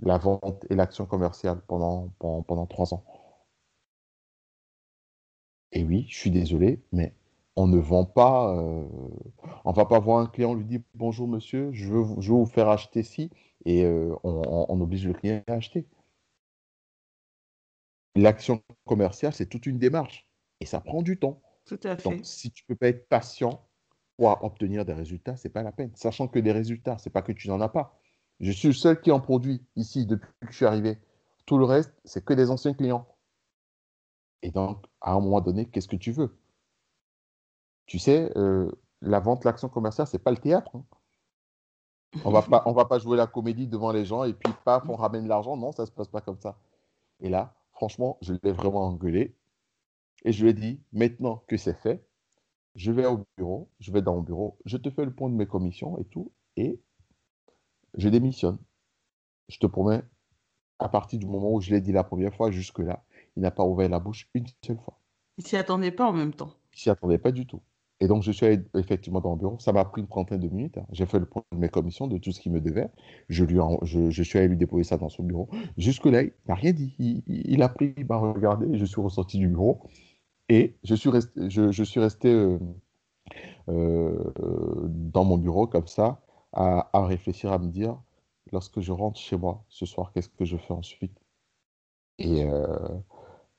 la vente et l'action commerciale pendant, pendant, trois ans. Et oui, je suis désolé, mais on ne vend pas, euh, on va pas voir un client, on lui dit bonjour monsieur, je veux, je veux vous faire acheter ci, et euh, on, oblige le client à acheter. L'action commerciale, c'est toute une démarche. Et ça prend du temps. Tout à fait. Donc, si tu ne peux pas être patient pour obtenir des résultats, ce n'est pas la peine. Sachant que des résultats, ce n'est pas que tu n'en as pas. Je suis le seul qui en produit ici depuis que je suis arrivé. Tout le reste, c'est que des anciens clients. Et donc, à un moment donné, qu'est-ce que tu veux? Tu sais, euh, la vente, l'action commerciale, ce n'est pas le théâtre. Hein. On va pas, on va pas jouer la comédie devant les gens et puis paf, on ramène l'argent. Non, ça ne se passe pas comme ça. Et là, franchement, je l'ai vraiment engueulé. Et je lui ai dit, maintenant que c'est fait, je vais au bureau, je vais dans mon bureau, je te fais le point de mes commissions et tout, et je démissionne. Je te promets, à partir du moment où je l'ai dit la première fois, jusque-là, il n'a pas ouvert la bouche une seule fois. Il s'y attendait pas en même temps. Il s'y attendait pas du tout. Et donc, je suis allé effectivement dans mon bureau. Ça m'a pris une trentaine de minutes. Hein. J'ai fait le point de mes commissions, de tout ce qu'il me devait. Je, lui je, suis allé lui déposer ça dans son bureau. Jusque-là, il n'a rien dit. Il, a pris, il m'a regardé. Je suis ressorti du bureau. Et je suis resté, euh, euh, dans mon bureau comme ça, à, réfléchir, à me dire, lorsque je rentre chez moi ce soir, qu'est-ce que je fais ensuite? Et euh,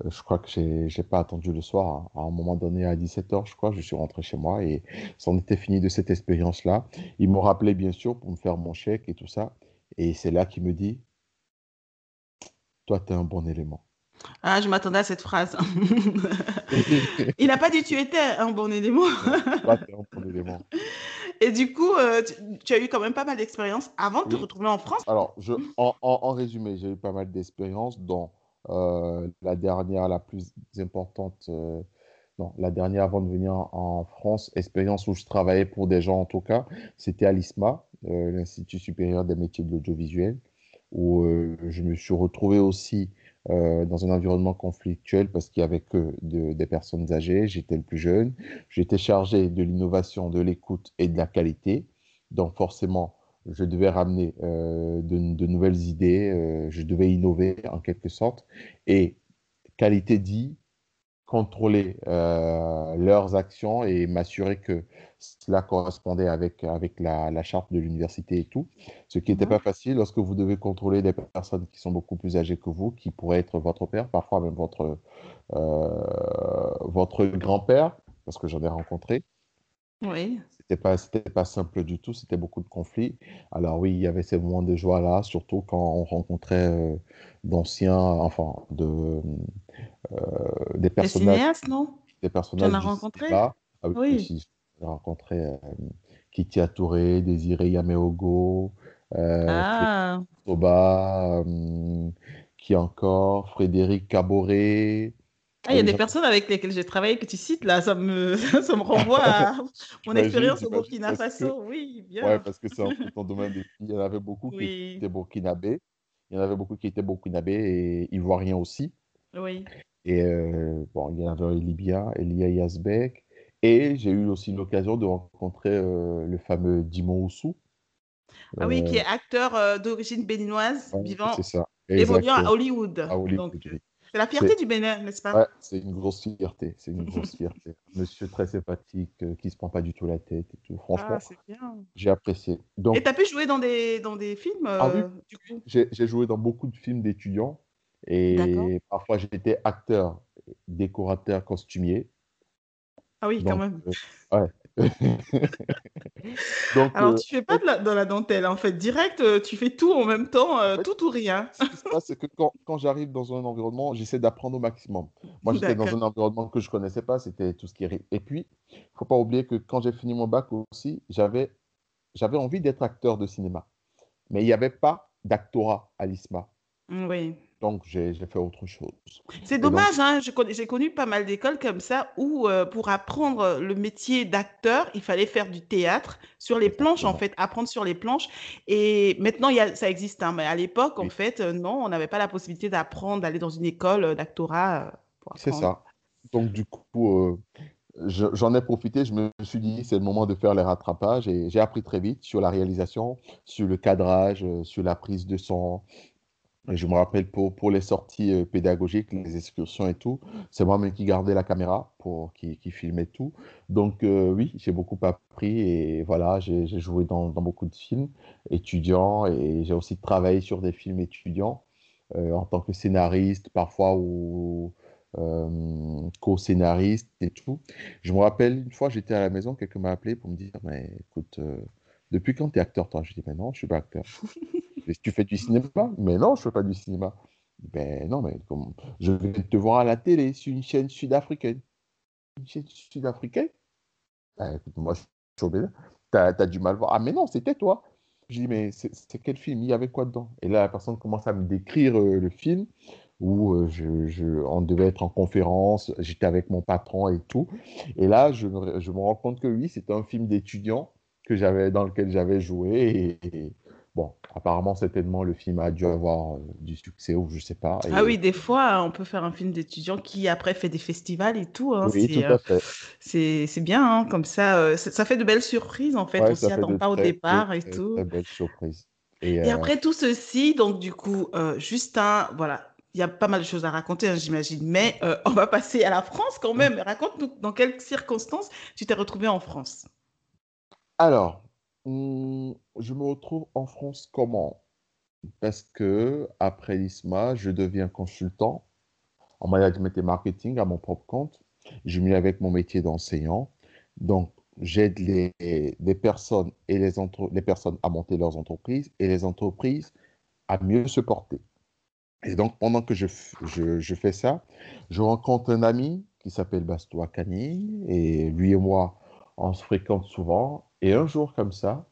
je crois que je n'ai pas attendu le soir. À un moment donné, à 17h, je crois, je suis rentré chez moi et c'en était fini de cette expérience-là. Il me rappelé, bien sûr, pour me faire mon chèque et tout ça. Et c'est là qu'il me dit, toi, tu es un bon élément. Ah, je m'attendais à cette phrase. Il n'a pas dit tu étais un bon élément. un bon élément. Et du coup, euh, tu, as eu quand même pas mal d'expérience avant de te retrouver en France. Alors, je, en, résumé, j'ai eu pas mal d'expériences dont euh, la dernière, la plus importante, euh, non, la dernière avant de venir en France, expérience où je travaillais pour des gens en tout cas, c'était à l'ISMA, l'Institut supérieur des métiers de l'audiovisuel, où je me suis retrouvé aussi euh, dans un environnement conflictuel parce qu'il n'y avait que des personnes âgées, j'étais le plus jeune, j'étais chargé de l'innovation, de l'écoute et de la qualité. Donc forcément, je devais ramener de, de, nouvelles idées, je devais innover en quelque sorte. Et qualité dit, contrôler leurs actions et m'assurer que cela correspondait avec, avec la, la charte de l'université et tout. Ce qui n'était pas facile lorsque vous devez contrôler des personnes qui sont beaucoup plus âgées que vous, qui pourraient être votre père, parfois même votre, votre grand-père, parce que j'en ai rencontré. Oui. C'était pas, c'était pas simple du tout, c'était beaucoup de conflits. Alors oui, il y avait ces moments de joie-là, surtout quand on rencontrait euh, d'anciens, enfin, de, euh, des personnages. Des cinéastes, non? Des personnages. Tu en as rencontré? Ah oui. J'ai rencontré euh, Kitty Touré, Désiré Yameogo, euh, ah. Soba, qui encore, Frédéric Caboret, ah, il y a des personnes avec lesquelles j'ai travaillé que tu cites là, ça me, ça me renvoie à mon expérience au Burkina Faso. Oui, bien. Oui, parce que c'est un peu ton domaine. Il y en avait beaucoup qui étaient burkinabés. Il y en avait beaucoup qui étaient burkinabés et ivoiriens aussi. Oui. Et euh, bon, il y en avait un Libyen, Elia Yazbek. Et j'ai eu aussi l'occasion de rencontrer euh, le fameux Dimon Oussou. Ah oui, qui est euh, acteur d'origine béninoise, vivant, évoluant à Hollywood. À Hollywood, c'est la fierté du Bénin, n'est-ce pas? Ouais, c'est une grosse fierté. C'est une grosse fierté. Monsieur très sympathique, qui euh, qui se prend pas du tout la tête et tout. Franchement, ah, j'ai apprécié. Donc... Et tu as pu jouer dans des, dans des films ah, oui. Euh, j'ai joué dans beaucoup de films d'étudiants. Et parfois, j'étais acteur, décorateur, costumier. Ah oui, quand même. Euh, ouais. Donc, Alors, euh, tu fais pas de la, dans la dentelle, en fait. Direct, euh, tu fais tout en même temps, tout ou rien. c'est que quand, quand j'arrive dans un environnement, j'essaie d'apprendre au maximum. Moi, j'étais dans un environnement que je connaissais pas, c'était tout ce qui est. Et puis, il faut pas oublier que quand j'ai fini mon bac aussi, j'avais j'avais envie d'être acteur de cinéma. Mais il n'y avait pas d'actorat à l'ISMA. Oui. Donc, j'ai fait autre chose. C'est dommage, hein, j'ai connu pas mal d'écoles comme ça où, euh, pour apprendre le métier d'acteur, il fallait faire du théâtre sur les planches, en fait, apprendre sur les planches. Et maintenant, y a, ça existe, hein, mais à l'époque, en fait, euh, non, on n'avait pas la possibilité d'apprendre, d'aller dans une école euh, d'actorat. c'est ça. Donc, du coup, j'en ai profité, je me suis dit, c'est le moment de faire les rattrapages et j'ai appris très vite sur la réalisation, sur le cadrage, sur la prise de son, je me rappelle pour, pour les sorties euh, pédagogiques, les excursions et tout, c'est moi-même qui gardais la caméra, pour, qui, qui filmait tout. Donc euh, oui, j'ai beaucoup appris et voilà, j'ai joué dans, dans, beaucoup de films étudiants et j'ai aussi travaillé sur des films étudiants euh, en tant que scénariste parfois ou co-scénariste et tout. Je me rappelle une fois, j'étais à la maison, quelqu'un m'a appelé pour me dire, mais écoute, depuis quand tu es acteur toi? Je dis, mais non, je suis pas acteur. tu fais du cinéma Mais non, je ne fais pas du cinéma. Ben non, mais je vais te voir à la télé sur une chaîne sud-africaine. Une chaîne sud-africaine? Ben, Moi, je suis Tu as, du mal à voir. Ah, mais non, c'était toi. Je dis, mais c'est quel film? Il y avait quoi dedans? Et là, la personne commence à me décrire euh, le film où euh, je, je, on devait être en conférence, j'étais avec mon patron et tout. Et là, je me, je me rends compte que oui, c'était un film d'étudiant que j'avais dans lequel j'avais joué et, Bon, apparemment, certainement, le film a dû avoir euh, du succès ou je sais pas. Ah oui, des fois, on peut faire un film d'étudiant qui après fait des festivals et tout. Hein, oui, tout à euh, fait. c'est bien, hein, comme ça, euh, ça fait de belles surprises en fait. on s'y attend pas au départ et tout. Très belles surprises. Et, après tout ceci, donc du coup, Justin, voilà, il y a pas mal de choses à raconter, hein, j'imagine, mais on va passer à la France quand même. Raconte-nous dans quelles circonstances tu t'es retrouvé en France. Alors, Mmh, je me retrouve en France comment? Parce que après l'ISMA, je deviens consultant en management et marketing à mon propre compte. Je m'y avec mon métier d'enseignant. Donc, j'aide les, personnes et les, les personnes à monter leurs entreprises et les entreprises à mieux se porter. Et donc, pendant que je, fais ça, je rencontre un ami qui s'appelle Bastois Cani et lui et moi, on se fréquente souvent. Et un jour comme ça,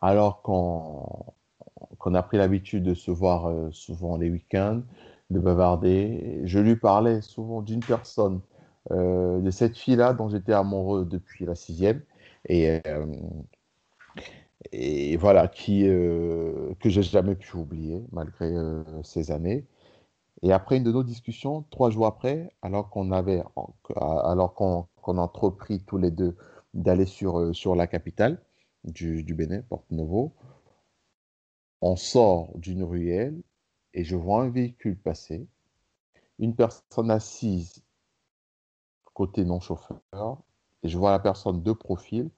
alors qu'on a pris l'habitude de se voir euh, souvent les week-ends, de bavarder, je lui parlais souvent d'une personne, euh, de cette fille-là dont j'étais amoureux depuis la sixième. Et, euh, voilà, qui, que j'ai jamais pu oublier malgré ces années. Et après une de nos discussions, trois jours après, alors qu'on avait, alors qu'on entrepris tous les deux d'aller sur, sur la capitale, du, du Bénin, Porto Novo, on sort d'une ruelle et je vois un véhicule passer, une personne assise côté non-chauffeur, et je vois la personne de profil,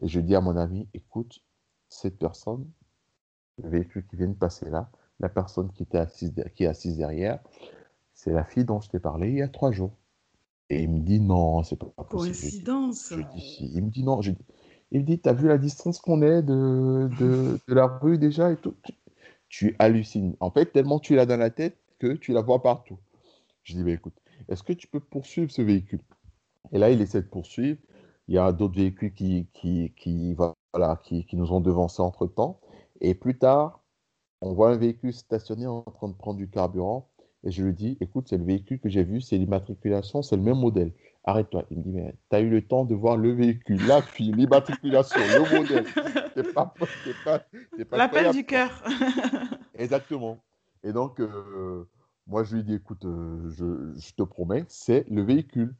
et je dis à mon ami, écoute, cette personne, le véhicule qui vient de passer là, la personne qui est assise derrière, c'est la fille dont je t'ai parlé il y a trois jours. Et il me dit, non, c'est pas possible. Coïncidence. Je dis. Il me dit, non. Je dis, il me dit, t'as vu la distance qu'on est de, de, de, la rue déjà et tout? Tu, tu, hallucines. En fait, tellement tu l'as dans la tête que tu la vois partout. Je dis, bah, écoute, est-ce que tu peux poursuivre ce véhicule? Et là, il essaie de poursuivre. Il y a d'autres véhicules qui, qui, qui, voilà, qui, qui nous ont devancés entre-temps. Et plus tard, on voit un véhicule stationné en train de prendre du carburant. Et je lui dis, écoute, c'est le véhicule que j'ai vu, c'est l'immatriculation, c'est le même modèle. Arrête-toi. Il me dit, mais tu as eu le temps de voir le véhicule, la fille, l'immatriculation, le modèle. C'est pas, pas, pas L'appel du cœur. Exactement. Et donc, euh, moi, je lui dis, écoute, euh, je, je, te promets, c'est le véhicule.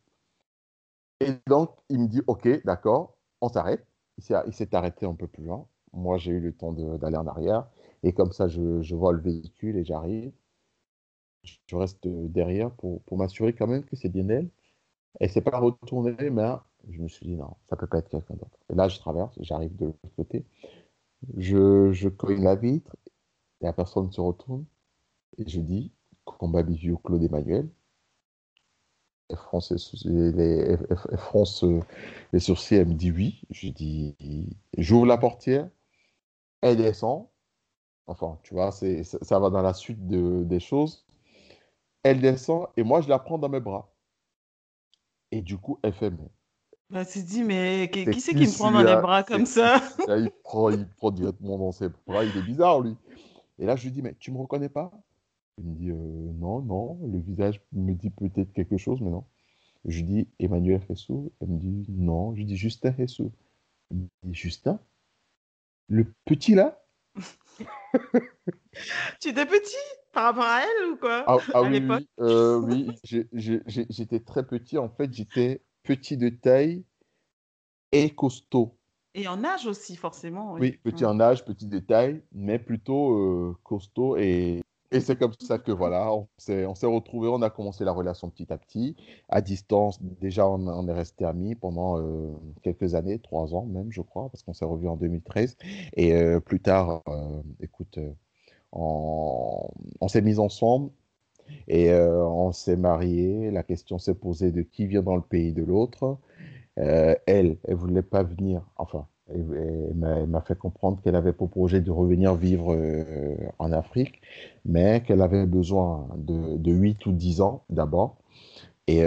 Et donc, il me dit, OK, d'accord, on s'arrête. Il s'est arrêté un peu plus loin. Moi, j'ai eu le temps d'aller en arrière. Et comme ça, je, je vois le véhicule et j'arrive. Je reste derrière pour, pour m'assurer quand même que c'est bien elle. Elle ne s'est pas retournée, mais je me suis dit non, ça peut pas être quelqu'un d'autre. Et là, je traverse, j'arrive de l'autre côté. Je, je cogne la vitre et la personne se retourne. Et je dis combat bisou Claude Emmanuel. Elle fronce, les, les sourcils, elle me dit oui. Je dis, j'ouvre la portière, elle descend. Enfin, tu vois, ça va dans la suite de, des choses. Elle descend et moi, je la prends dans mes bras. Et du coup, elle fait, mais bah, tu dit, mais qui, c'est qui me prend dans les bras comme ça? là, il, prend, il prend directement dans ses bras, il est bizarre, lui. Et là, je lui dis, mais tu me reconnais pas? Il me dit, euh, non, non, le visage me dit peut-être quelque chose, mais non. Je lui dis, Emmanuel Ressou Elle me dit, non. Je lui dis, Justin Ressou Il me dit, Justin? Le petit là? Tu étais petit? Par rapport à elle ou quoi? Ah, ah oui, oui, euh, oui. j'étais très petit. En fait, j'étais petit de taille et costaud. Et en âge aussi, forcément. Oui, petit en âge, petit de taille, mais plutôt euh, costaud. Et, et c'est comme ça que voilà, on s'est, on s'est retrouvés, on a commencé la relation petit à petit. À distance, déjà, on, on est resté amis pendant euh, quelques années, trois ans même, je crois, parce qu'on s'est revus en 2013. Et plus tard, écoute, on, s'est mis ensemble et euh, on s'est mariés. La question s'est posée de qui vient dans le pays de l'autre. Euh, elle, elle voulait pas venir. Enfin, elle, elle m'a fait comprendre qu'elle avait pour projet de revenir vivre euh, en Afrique, mais qu'elle avait besoin de, de 8 ou 10 ans d'abord. Et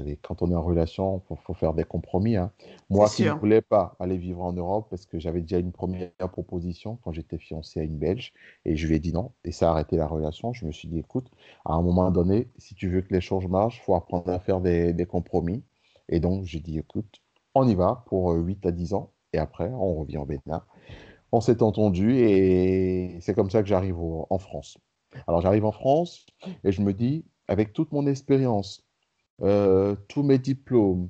euh, quand on est en relation, il faut, faut, faire des compromis. Hein. Moi qui ne voulais pas aller vivre en Europe parce que j'avais déjà une première proposition quand j'étais fiancé à une Belge et je lui ai dit non et ça a arrêté la relation. Je me suis dit écoute, à un moment donné, si tu veux que les choses marchent, il faut apprendre à faire des, des compromis. Et donc j'ai dit écoute, on y va pour 8 à 10 ans et après on revient au Bénin. On s'est entendu et c'est comme ça que j'arrive en France. Alors j'arrive en France et je me dis avec toute mon expérience, euh, tous mes diplômes,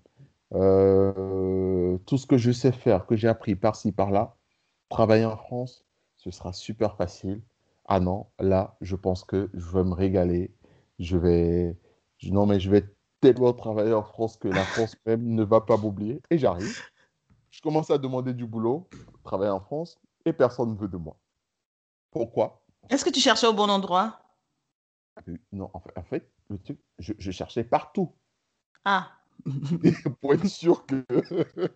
euh, tout ce que je sais faire, que j'ai appris par-ci, par-là, travailler en France, ce sera super facile. Ah non, là, je pense que je vais me régaler. Je vais, non, mais je vais tellement travailler en France que la France même ne va pas m'oublier. Et j'arrive. Je commence à demander du boulot, travailler en France, et personne ne veut de moi. Pourquoi? Est-ce que tu cherchais au bon endroit? euh, Non, en fait, le truc, je, je, cherchais partout. Ah. pour être sûr que.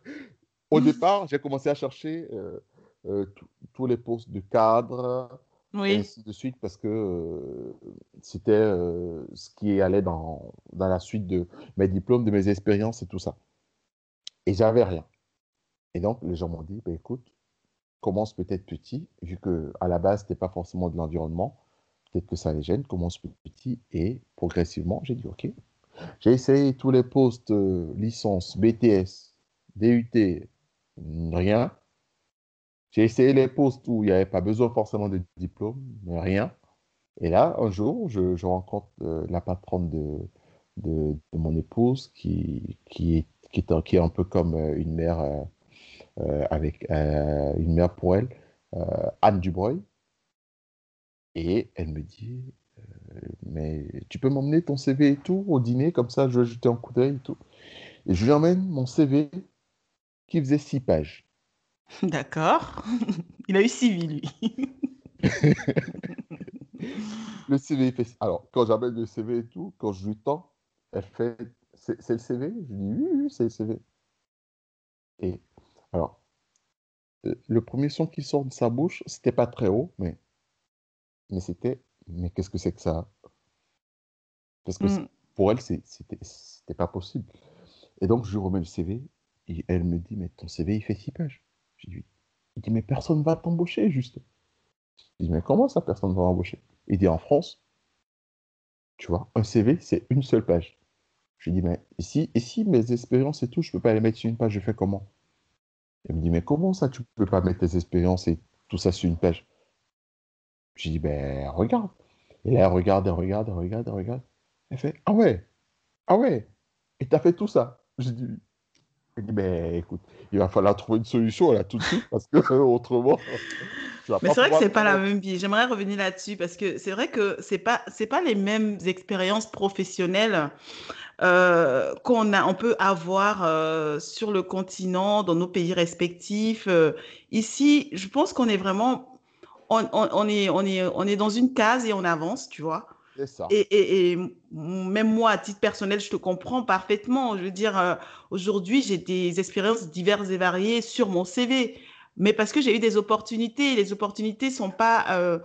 Au départ, j'ai commencé à chercher euh, euh, tous les postes de cadre, oui. et ainsi de suite, parce que euh, c'était ce qui allait dans, dans la suite de mes diplômes, de mes expériences et tout ça. Et j'avais rien. Et donc, les gens m'ont dit, bah, écoute, commence peut-être petit, vu que à la base, c'était pas forcément de l'environnement peut-être que ça les gêne, commence petit et progressivement, j'ai dit OK. J'ai essayé tous les postes euh, licence, BTS, DUT, rien. J'ai essayé les postes où il n'y avait pas besoin forcément de diplôme, rien. Et là, un jour, je, rencontre euh, la patronne de, de, mon épouse qui, qui, est, qui, est, un peu comme euh, une mère, avec, une mère pour elle, Anne Dubreuil Et elle me dit, mais tu peux m'emmener ton CV et tout au dîner, comme ça je vais jeter un coup d'œil et tout. Et je lui emmène mon CV qui faisait six pages. D'accord. Il a eu six vies, lui. le CV fait. Alors, quand j'amène le CV et tout, quand je lui tends, elle fait C'est le CV Je dis Oui, oui, c'est le CV. Et alors, euh, le premier son qui sort de sa bouche, c'était pas très haut, mais, mais c'était Mais qu'est-ce que c'est que ça? Parce que mm. pour elle, c'était pas possible. Et donc, je lui remets le CV et elle me dit Mais ton CV, il fait six pages. Je dis Il dit Mais personne va t'embaucher, juste. Je dis Mais comment ça, personne va m'embaucher? Il dit En France, tu vois, un CV, c'est une seule page. Je lui dis, mais ici, ici, mes expériences et tout, je peux pas les mettre sur une page, je fais comment? Elle me dit, mais comment ça, tu peux pas mettre tes expériences et tout ça sur une page? Je lui dis, ben, regarde. Et là, elle regarde, elle regarde, elle regarde, elle regarde. Elle fait, ah ouais, ah ouais, et tu as fait tout ça elle dit, ben, écoute, il va falloir trouver une solution là tout de suite, parce que autrement. Mais c'est vrai que c'est pas la même vie. J'aimerais revenir là-dessus parce que c'est vrai que c'est pas c'est pas les mêmes expériences professionnelles euh, qu'on a, on peut avoir euh, sur le continent, dans nos pays respectifs. Euh, ici, je pense qu'on est vraiment, on, on, est, on, est, on est dans une case et on avance, tu vois. Ça. Et, et, et, même moi, à titre personnel, je te comprends parfaitement. Je veux dire, aujourd'hui, j'ai des expériences diverses et variées sur mon CV, mais parce que j'ai eu des opportunités. Les opportunités sont pas,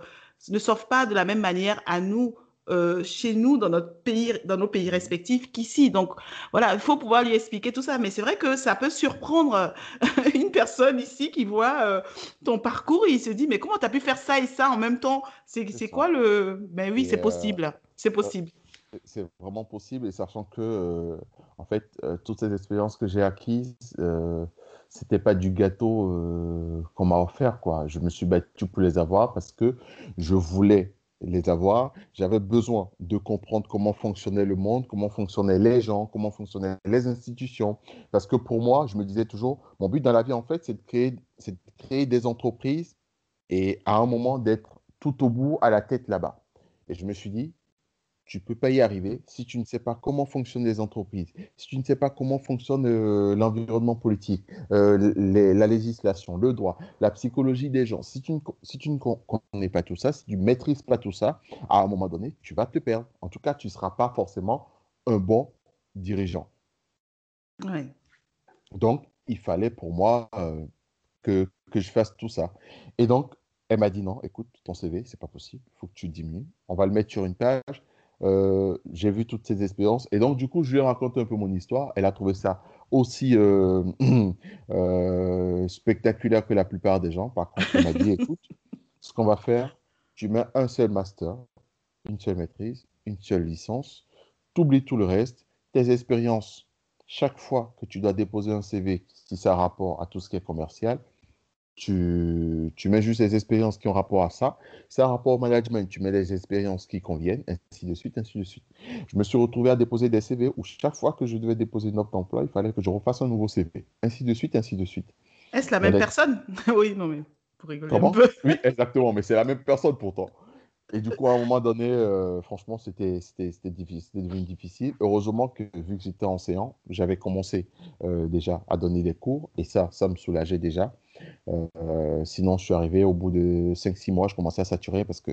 ne s'offrent pas de la même manière à nous euh, chez nous, dans, notre pays, dans nos pays respectifs, qu'ici. Donc, voilà, il faut pouvoir lui expliquer tout ça. Mais c'est vrai que ça peut surprendre euh, une personne ici qui voit euh, ton parcours et il se dit, mais comment tu as pu faire ça et ça en même temps? C'est quoi le... Ben oui, c'est possible. C'est possible. C'est vraiment possible et sachant que, en fait, toutes ces expériences que j'ai acquises, c'était pas du gâteau qu'on m'a offert, quoi. Je me suis battu pour les avoir parce que je voulais les avoir, j'avais besoin de comprendre comment fonctionnait le monde, comment fonctionnaient les gens, comment fonctionnaient les institutions. Parce que pour moi, je me disais toujours, mon but dans la vie, en fait, c'est de créer, de créer des entreprises et à un moment d'être tout au bout, à la tête là-bas. Et je me suis dit, tu ne peux pas y arriver si tu ne sais pas comment fonctionnent les entreprises, si tu ne sais pas comment fonctionne euh, l'environnement politique, euh, la législation, le droit, la psychologie des gens. Si tu, ne, si tu ne connais pas tout ça, si tu ne maîtrises pas tout ça, à un moment donné, tu vas te perdre. En tout cas, tu ne seras pas forcément un bon dirigeant. Donc, il fallait pour moi euh, que, que je fasse tout ça. Et donc, elle m'a dit non, écoute, ton CV, c'est pas possible, il faut que tu diminues. On va le mettre sur une page euh, j'ai vu toutes ces expériences. Et donc, du coup, je lui ai raconté un peu mon histoire. Elle a trouvé ça aussi euh, euh, spectaculaire que la plupart des gens. Par contre, elle m'a dit, écoute, ce qu'on va faire, tu mets un seul master, une seule maîtrise, une seule licence, tu oublies tout le reste. Tes expériences, chaque fois que tu dois déposer un CV, si ça a rapport à tout ce qui est commercial, tu, tu, mets juste les expériences qui ont rapport à ça. C'est un rapport au management, tu mets les expériences qui conviennent, ainsi de suite, ainsi de suite. Je me suis retrouvé à déposer des CV où chaque fois que je devais déposer une offre d'emploi, il fallait que je refasse un nouveau CV, ainsi de suite, ainsi de suite. Est-ce la même personne? Oui, non, mais pour rigoler un peu. oui, exactement, mais c'est la même personne pourtant. Et du coup, à un moment donné, euh, franchement, c'était devenu difficile. Heureusement que, vu que j'étais enseignant, j'avais commencé euh, déjà à donner des cours, et ça, ça me soulageait déjà. Euh, sinon, je suis arrivé au bout de 5-6 mois, je commençais à saturer parce que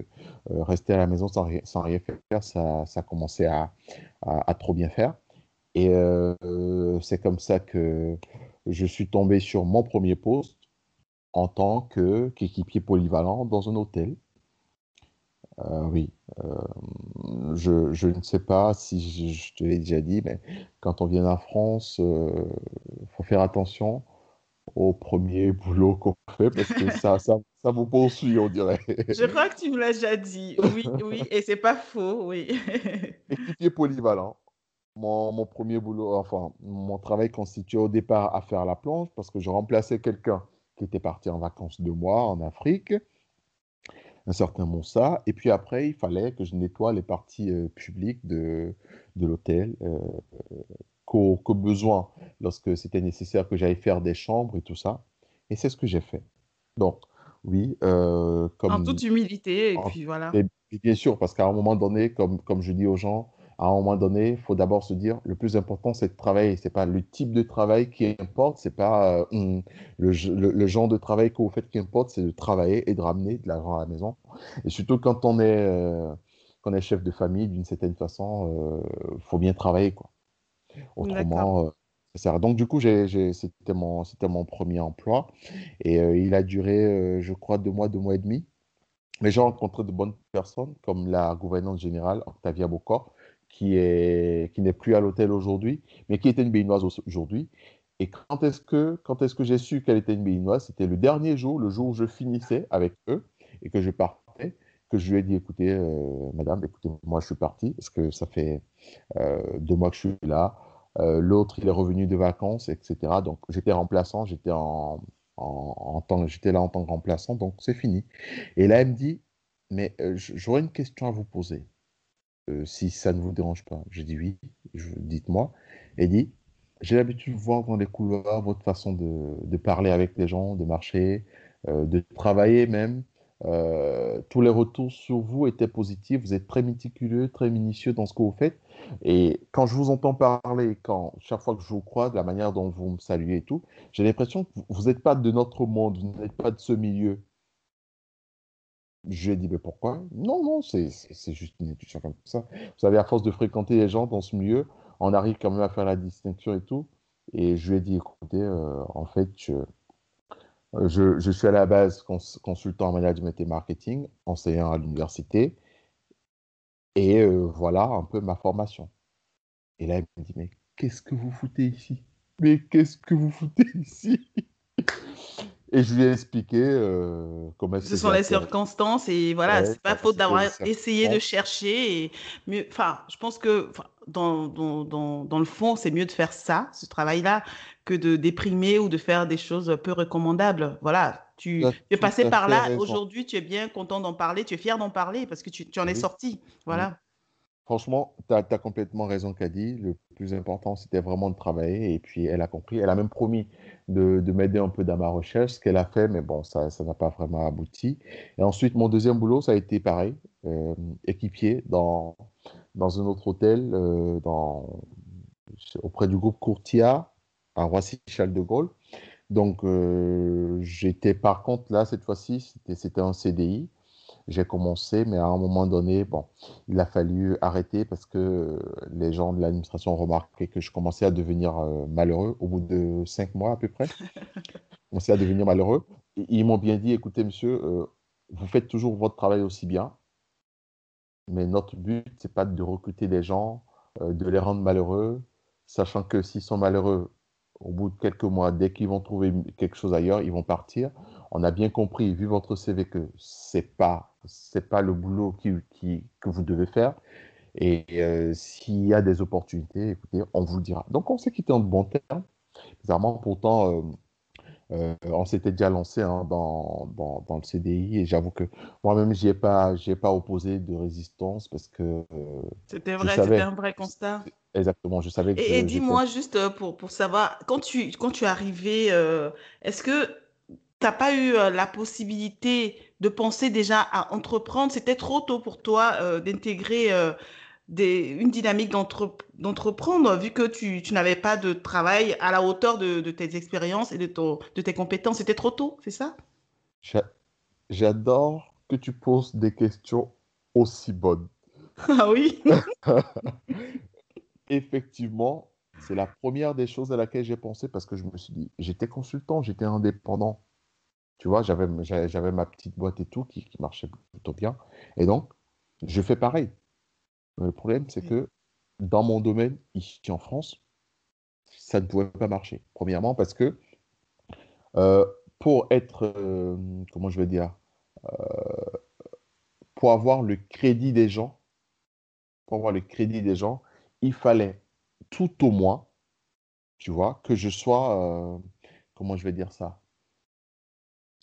rester à la maison sans, sans rien faire, ça, ça commençait à, à, trop bien faire. Et c'est comme ça que je suis tombé sur mon premier poste en tant qu'équipier polyvalent dans un hôtel. Oui, je, je, ne sais pas si je, je te l'ai déjà dit, mais quand on vient en France, il faut faire attention au premier boulot qu'on fait parce que ça, ça, ça, vous poursuit, on dirait. Je crois que tu me l'as déjà dit. Oui, oui, et c'est pas faux, oui. Équipier polyvalent. Mon, mon, premier boulot, enfin, mon travail constituait au départ à faire la planche parce que je remplaçais quelqu'un qui était parti en vacances deux mois en Afrique, un certain Moussa. Et puis après, il fallait que je nettoie les parties euh, publiques de, de l'hôtel, euh, qu'au besoin lorsque c'était nécessaire que j'aille faire des chambres et tout ça. Et c'est ce que j'ai fait. Donc, Oui, euh, En comme, toute humilité, et puis voilà. et bien sûr, parce qu'à un moment donné, comme, comme je dis aux gens, à un moment donné, il faut d'abord se dire, le plus important, c'est de travailler. C'est pas le type de travail qui importe, c'est pas euh, le, le- le genre de travail que vous faites qui importe, c'est de travailler et de ramener de l'argent à la maison. Et surtout quand on est, euh, quand on est chef de famille, d'une certaine façon, il faut bien travailler, quoi. Autrement, euh, ça sert à- Donc, du coup, c'était mon, mon premier emploi. Et euh, il a duré, euh, je crois, deux mois, deux mois et demi. Mais j'ai rencontré de bonnes personnes, comme la gouvernante générale, Octavia Bocor, qui est, qui n'est plus à l'hôtel aujourd'hui, mais qui était une béninoise au- aujourd'hui. Et quand est-ce que, quand est-ce que j'ai su qu'elle était une béninoise? C'était le dernier jour, le jour où je finissais avec eux et que je partais, que je lui ai dit, écoutez, euh, madame, écoutez, moi je suis parti, parce que ça fait euh, deux mois que je suis là. Euh, L'autre, il est revenu de vacances, etc. Donc, j'étais remplaçant, j'étais en, en, j'étais là en tant que remplaçant, donc c'est fini. Et là, elle me dit, mais j'aurais une question à vous poser, euh, si ça ne vous dérange pas. Je dis oui, dites-moi. Elle dit, j'ai l'habitude de voir dans les couloirs votre façon de, de parler avec les gens, de marcher, euh, de travailler même. Euh, tous les retours sur vous étaient positifs. Vous êtes très méticuleux, très minutieux dans ce que vous faites. Et quand je vous entends parler, quand chaque fois que je vous crois, de la manière dont vous me saluez et tout, j'ai l'impression que vous n'êtes pas de notre monde, vous n'êtes pas de ce milieu. Je lui ai dit, mais pourquoi? Non, non, c'est juste une intuition comme ça. Vous savez, à force de fréquenter les gens dans ce milieu, on arrive quand même à faire la distinction et tout. Et je lui ai dit, écoutez, euh, en fait, je, je, je suis à la base cons- consultant en management et marketing, enseignant à l'université, et euh, voilà un peu ma formation. Et là, elle me dit, mais qu'est-ce que vous foutez ici? Mais qu'est-ce que vous foutez ici? Et je lui ai expliqué euh, comment Ce sont les circonstances et voilà, Ouais, c'est pas faute d'avoir essayé de chercher et mieux, enfin, je pense que dans, dans, dans, dans le fond, c'est mieux de faire ça, ce travail-là, que de déprimer ou de faire des choses peu recommandables. Voilà, Tu es passé par là, aujourd'hui, tu es bien content d'en parler, tu es fier d'en parler parce que tu, tu en es sorti. Voilà. Franchement, tu as, complètement raison, Kadi. Le plus important, c'était vraiment de travailler. Et puis, elle a compris. Elle a même promis de, de m'aider un peu dans ma recherche, ce qu'elle a fait, mais bon, ça, n'a pas vraiment abouti. Et ensuite, mon deuxième boulot, ça a été pareil, euh, équipier dans, dans un autre hôtel, euh, dans, auprès du groupe Courtia, à Roissy-Charles de Gaulle. Donc, euh, j'étais par contre là, cette fois-ci, c'était un CDI. J'ai commencé, mais à un moment donné, bon, il a fallu arrêter parce que les gens de l'administration ont remarqué que je commençais à devenir euh, malheureux au bout de cinq mois à peu près. Je commençais à devenir malheureux. Et ils m'ont bien dit, écoutez, monsieur, euh, vous faites toujours votre travail aussi bien, mais notre but, c'est pas de recruter des gens, euh, de les rendre malheureux, sachant que s'ils sont malheureux, au bout de quelques mois, dès qu'ils vont trouver quelque chose ailleurs, ils vont partir. On a bien compris, vu votre CV, que c'est pas, c'est pas le boulot qui, qui, que vous devez faire. Et euh, s'il y a des opportunités, écoutez, on vous le dira. Donc, on s'est quitté en de bons termes. Bizarrement, pourtant, euh, euh, on s'était déjà lancé hein, dans, dans, dans, le CDI et j'avoue que moi-même, je n'y ai, pas, ai pas opposé de résistance parce que euh, C'était vrai, c'était un vrai constat. exactement, je savais Et, et que j'étais. dis-moi juste pour, pour savoir, quand tu, quand tu es arrivé, euh, est-ce que tu n'as pas eu euh, la possibilité de penser déjà à entreprendre? C'était trop tôt pour toi euh, d'intégrer euh, des, une dynamique d'entre- d'entreprendre, vu que tu, tu n'avais pas de travail à la hauteur de, de tes expériences et de, ton, de tes compétences. C'était trop tôt, c'est ça? J'a- J'adore que tu poses des questions aussi bonnes. Ah oui? Effectivement, c'est la première des choses à laquelle j'ai pensé parce que je me suis dit, j'étais consultant, j'étais indépendant. Tu vois, j'avais, j'avais ma petite boîte et tout qui, qui marchait plutôt bien. Et donc, je fais pareil. Mais le problème, c'est Oui. que dans mon domaine, ici en France, ça ne pouvait pas marcher. Premièrement, parce que euh, pour être, euh, comment je vais dire, pour avoir le crédit des gens, pour avoir le crédit des gens, il fallait tout au moins, tu vois, que je sois, euh, comment je vais dire ça,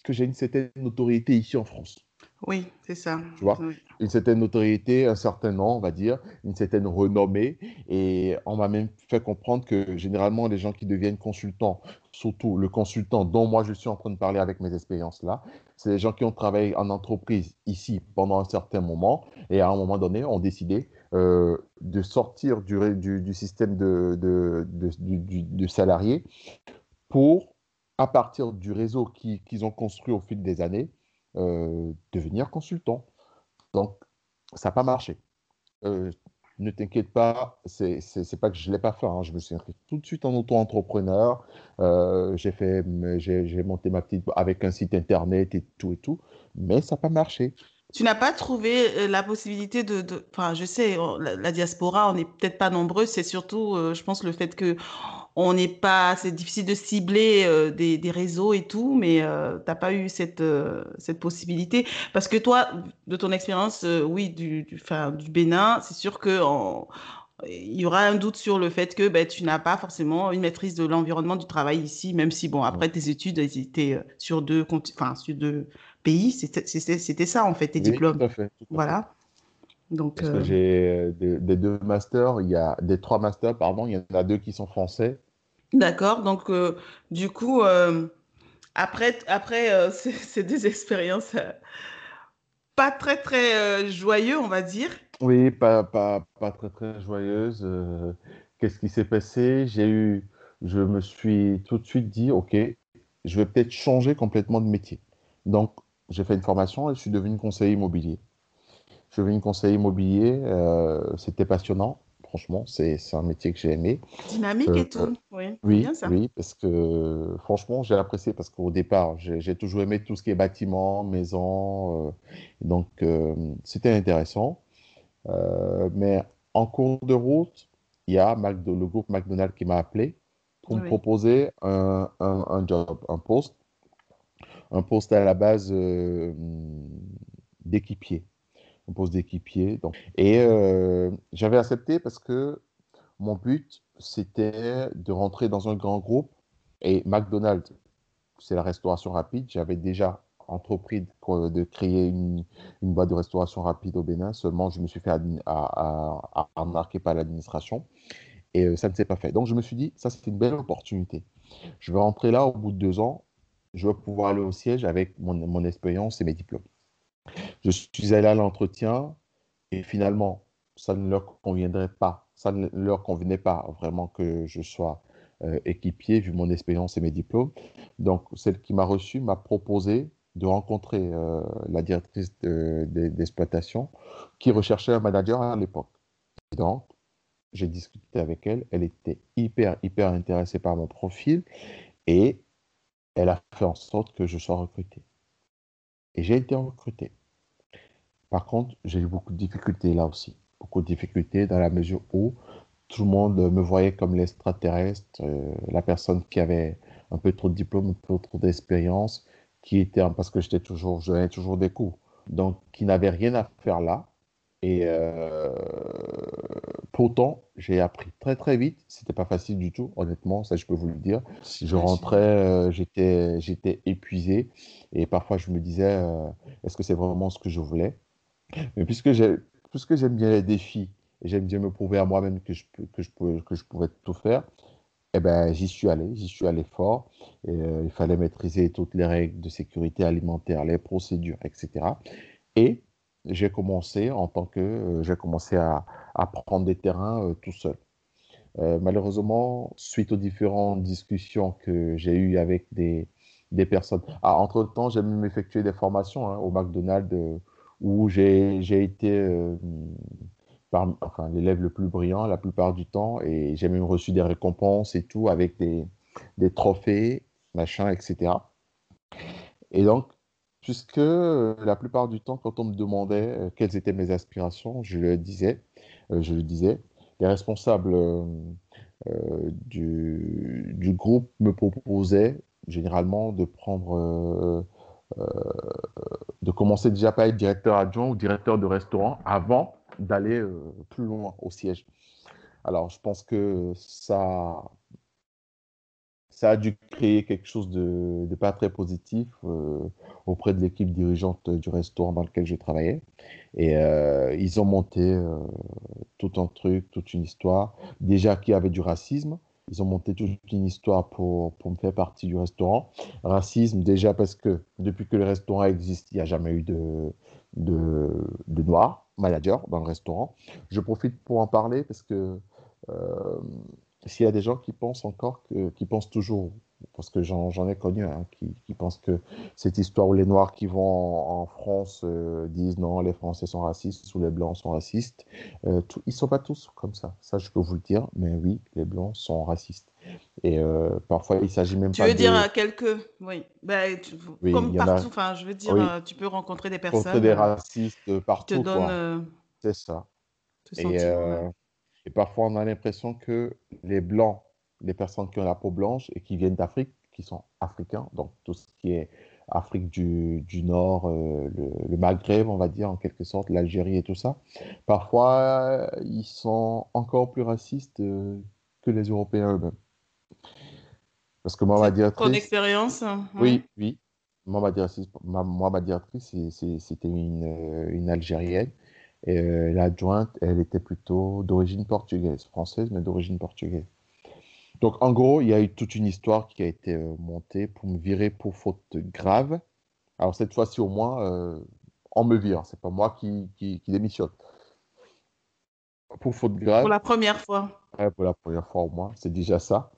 que j'ai une certaine notoriété ici en France. Oui, c'est ça. Tu vois Une certaine notoriété, un certain nom, on va dire, une certaine renommée. Et on m'a même fait comprendre que généralement, les gens qui deviennent consultants, surtout le consultant dont moi je suis en train de parler avec mes expériences là, c'est les gens qui ont travaillé en entreprise ici pendant un certain moment et à un moment donné ont décidé euh, de sortir du, du, système de, de, de, salariés pour, à partir du réseau qu'ils ont construit au fil des années, euh, devenir consultant. Donc, ça n'a pas marché. Euh, ne t'inquiète pas, c'est pas que je ne l'ai pas fait. Hein. Je me suis tout de suite en auto-entrepreneur. Euh, j'ai monté ma petite avec un site internet et tout et tout, mais ça n'a pas marché. Tu n'as pas trouvé la possibilité de, enfin, je sais, la, diaspora, on n'est peut-être pas nombreux. C'est surtout, je pense, le fait que on n'est pas, c'est difficile de cibler euh, des, des, réseaux et tout, mais euh, tu n'as pas eu cette, euh, cette possibilité. Parce que toi, de ton expérience, oui, du, du, du Bénin, c'est sûr que il y aura un doute sur le fait que ben, tu n'as pas forcément une maîtrise de l'environnement du travail ici, même si, bon, après tes études, étaient sur deux, enfin, sur deux pays, c'était ça, en fait, tes diplômes. Tout à fait. voilà. Donc, Parce que j'ai des, deux masters, il y a des trois masters, pardon, il y en a deux qui sont français. D'accord. Donc, euh, du coup, euh, après, après euh, ces, deux expériences pas très, très joyeuses, on va dire. Oui, pas, pas, pas très, très joyeuses. Qu'est-ce qui s'est passé? J'ai eu, je me suis tout de suite dit, OK, je vais peut-être changer complètement de métier. Donc, j'ai fait une formation et je suis devenu conseiller immobilier. Je suis devenu conseiller immobilier, euh, c'était passionnant, franchement, c'est un métier que j'ai aimé. Dynamique et tout, euh, oui. Oui, bien ça. oui, parce que franchement, j'ai apprécié parce qu'au départ, j'ai toujours aimé tout ce qui est bâtiment, maison, euh, donc c'était intéressant. mais en cours de route, il y a le groupe McDonald's qui m'a appelé pour me proposer un, un, un, job, un poste, un poste à la base d'équipier poste d'équipier. Donc. Et euh, j'avais accepté parce que mon but, c'était de rentrer dans un grand groupe. Et McDonald's, c'est la restauration rapide. J'avais déjà entrepris de, créer une, une, boîte de restauration rapide au Bénin. Seulement, je me suis fait à, par l'administration. Et euh, ça ne s'est pas fait. Donc, je me suis dit, ça, c'est une belle opportunité. Je vais rentrer là au bout de deux ans. Je vais pouvoir aller au siège avec mon, mon expérience et mes diplômes. Je suis allé à l'entretien et finalement, ça ne leur conviendrait pas. Ça ne leur convenait pas vraiment que je sois euh, équipier vu mon expérience et mes diplômes. Donc, celle qui m'a reçu m'a proposé de rencontrer euh, la directrice d'exploitation qui recherchait un manager à l'époque. Donc, j'ai discuté avec elle. Elle était hyper, hyper intéressée par mon profil et elle a fait en sorte que je sois recruté. Et j'ai été recruté. Par contre, j'ai eu beaucoup de difficultés là aussi. Beaucoup de difficultés dans la mesure où tout le monde me voyait comme l'extraterrestre, euh, la personne qui avait un peu trop de diplôme, un peu trop d'expérience, qui était, parce que j'étais toujours, je donnais toujours des coups, donc qui n'avait rien à faire là. Et euh, pourtant, j'ai appris très très vite. C'était pas facile du tout, honnêtement, ça je peux vous le dire. Si je rentrais, euh, j'étais j'étais épuisé et parfois je me disais, est-ce que c'est vraiment ce que je voulais? Mais puisque j'aime bien les défis et j'aime bien me prouver à moi-même que je, que, je pouvais, que je pouvais tout faire, eh ben, j'y suis allé, j'y suis allé fort. Euh, il fallait maîtriser toutes les règles de sécurité alimentaire, les procédures, etc. Et j'ai commencé en tant que euh, j'ai commencé à, à, prendre des terrains euh, tout seul. malheureusement, suite aux différentes discussions que j'ai eues avec des, des personnes, ah, entre-temps, j'ai même effectué des formations hein, au McDonald's où j'ai été euh, enfin, l'élève le plus brillant la plupart du temps et j'ai même reçu des récompenses et tout avec des, des trophées, machin, etc. Et donc, puisque euh, la plupart du temps, quand on me demandait euh, quelles étaient mes aspirations, je le disais, je le disais, les responsables du, du, groupe me proposaient généralement de prendre de commencer déjà par être directeur adjoint ou directeur de restaurant avant d'aller euh, plus loin au siège. Alors, je pense que ça, ça a dû créer quelque chose de, pas très positif auprès de l'équipe dirigeante du restaurant dans lequel je travaillais. Et ils ont monté tout un truc, toute une histoire. Déjà qu'il y avait du racisme, ils ont monté toute une histoire pour, pour me faire partie du restaurant. Racisme, déjà parce que depuis que le restaurant existe, il n'y a jamais eu de, de, de noirs manager dans le restaurant. Je profite pour en parler parce que euh, s'il y a des gens qui pensent encore, que, qui pensent toujours, parce que j'en ai connu, hein, qui, qui, pensent que cette histoire où les Noirs qui vont en, France euh, disent non, les Français sont racistes ou les Blancs sont racistes, euh, tout, ils ne sont pas tous comme ça. Ça, je peux vous le dire, mais oui, les Blancs sont racistes. Et euh, parfois, il s'agit même tu pas veux dire quelques, oui, bah, comme partout, enfin, je veux dire, tu peux rencontrer des personnes. des racistes partout. C'est ça. Et, et parfois, on a l'impression que les Blancs, les personnes qui ont la peau blanche et qui viennent d'Afrique, qui sont africains, donc tout ce qui est Afrique du, du Nord, euh, le, Maghreb, on va dire, en quelque sorte, l'Algérie et tout ça, parfois, ils sont encore plus racistes euh, que les Européens eux-mêmes. Parce que moi, ma directrice... Ton expérience hein, Oui, oui. Moi, ma directrice, moi, ma directrice c'était une, euh, une Algérienne et euh, l'adjointe, elle était plutôt d'origine portugaise, française, mais d'origine portugaise. Donc, en gros, il y a eu toute une histoire qui a été euh, montée pour me virer pour faute grave. Alors, cette fois-ci, au moins, euh, on me vire. C'est pas moi qui, qui, démissionne. Pour faute grave. Pour la première fois. Ouais, pour la première fois au moins. C'est déjà ça.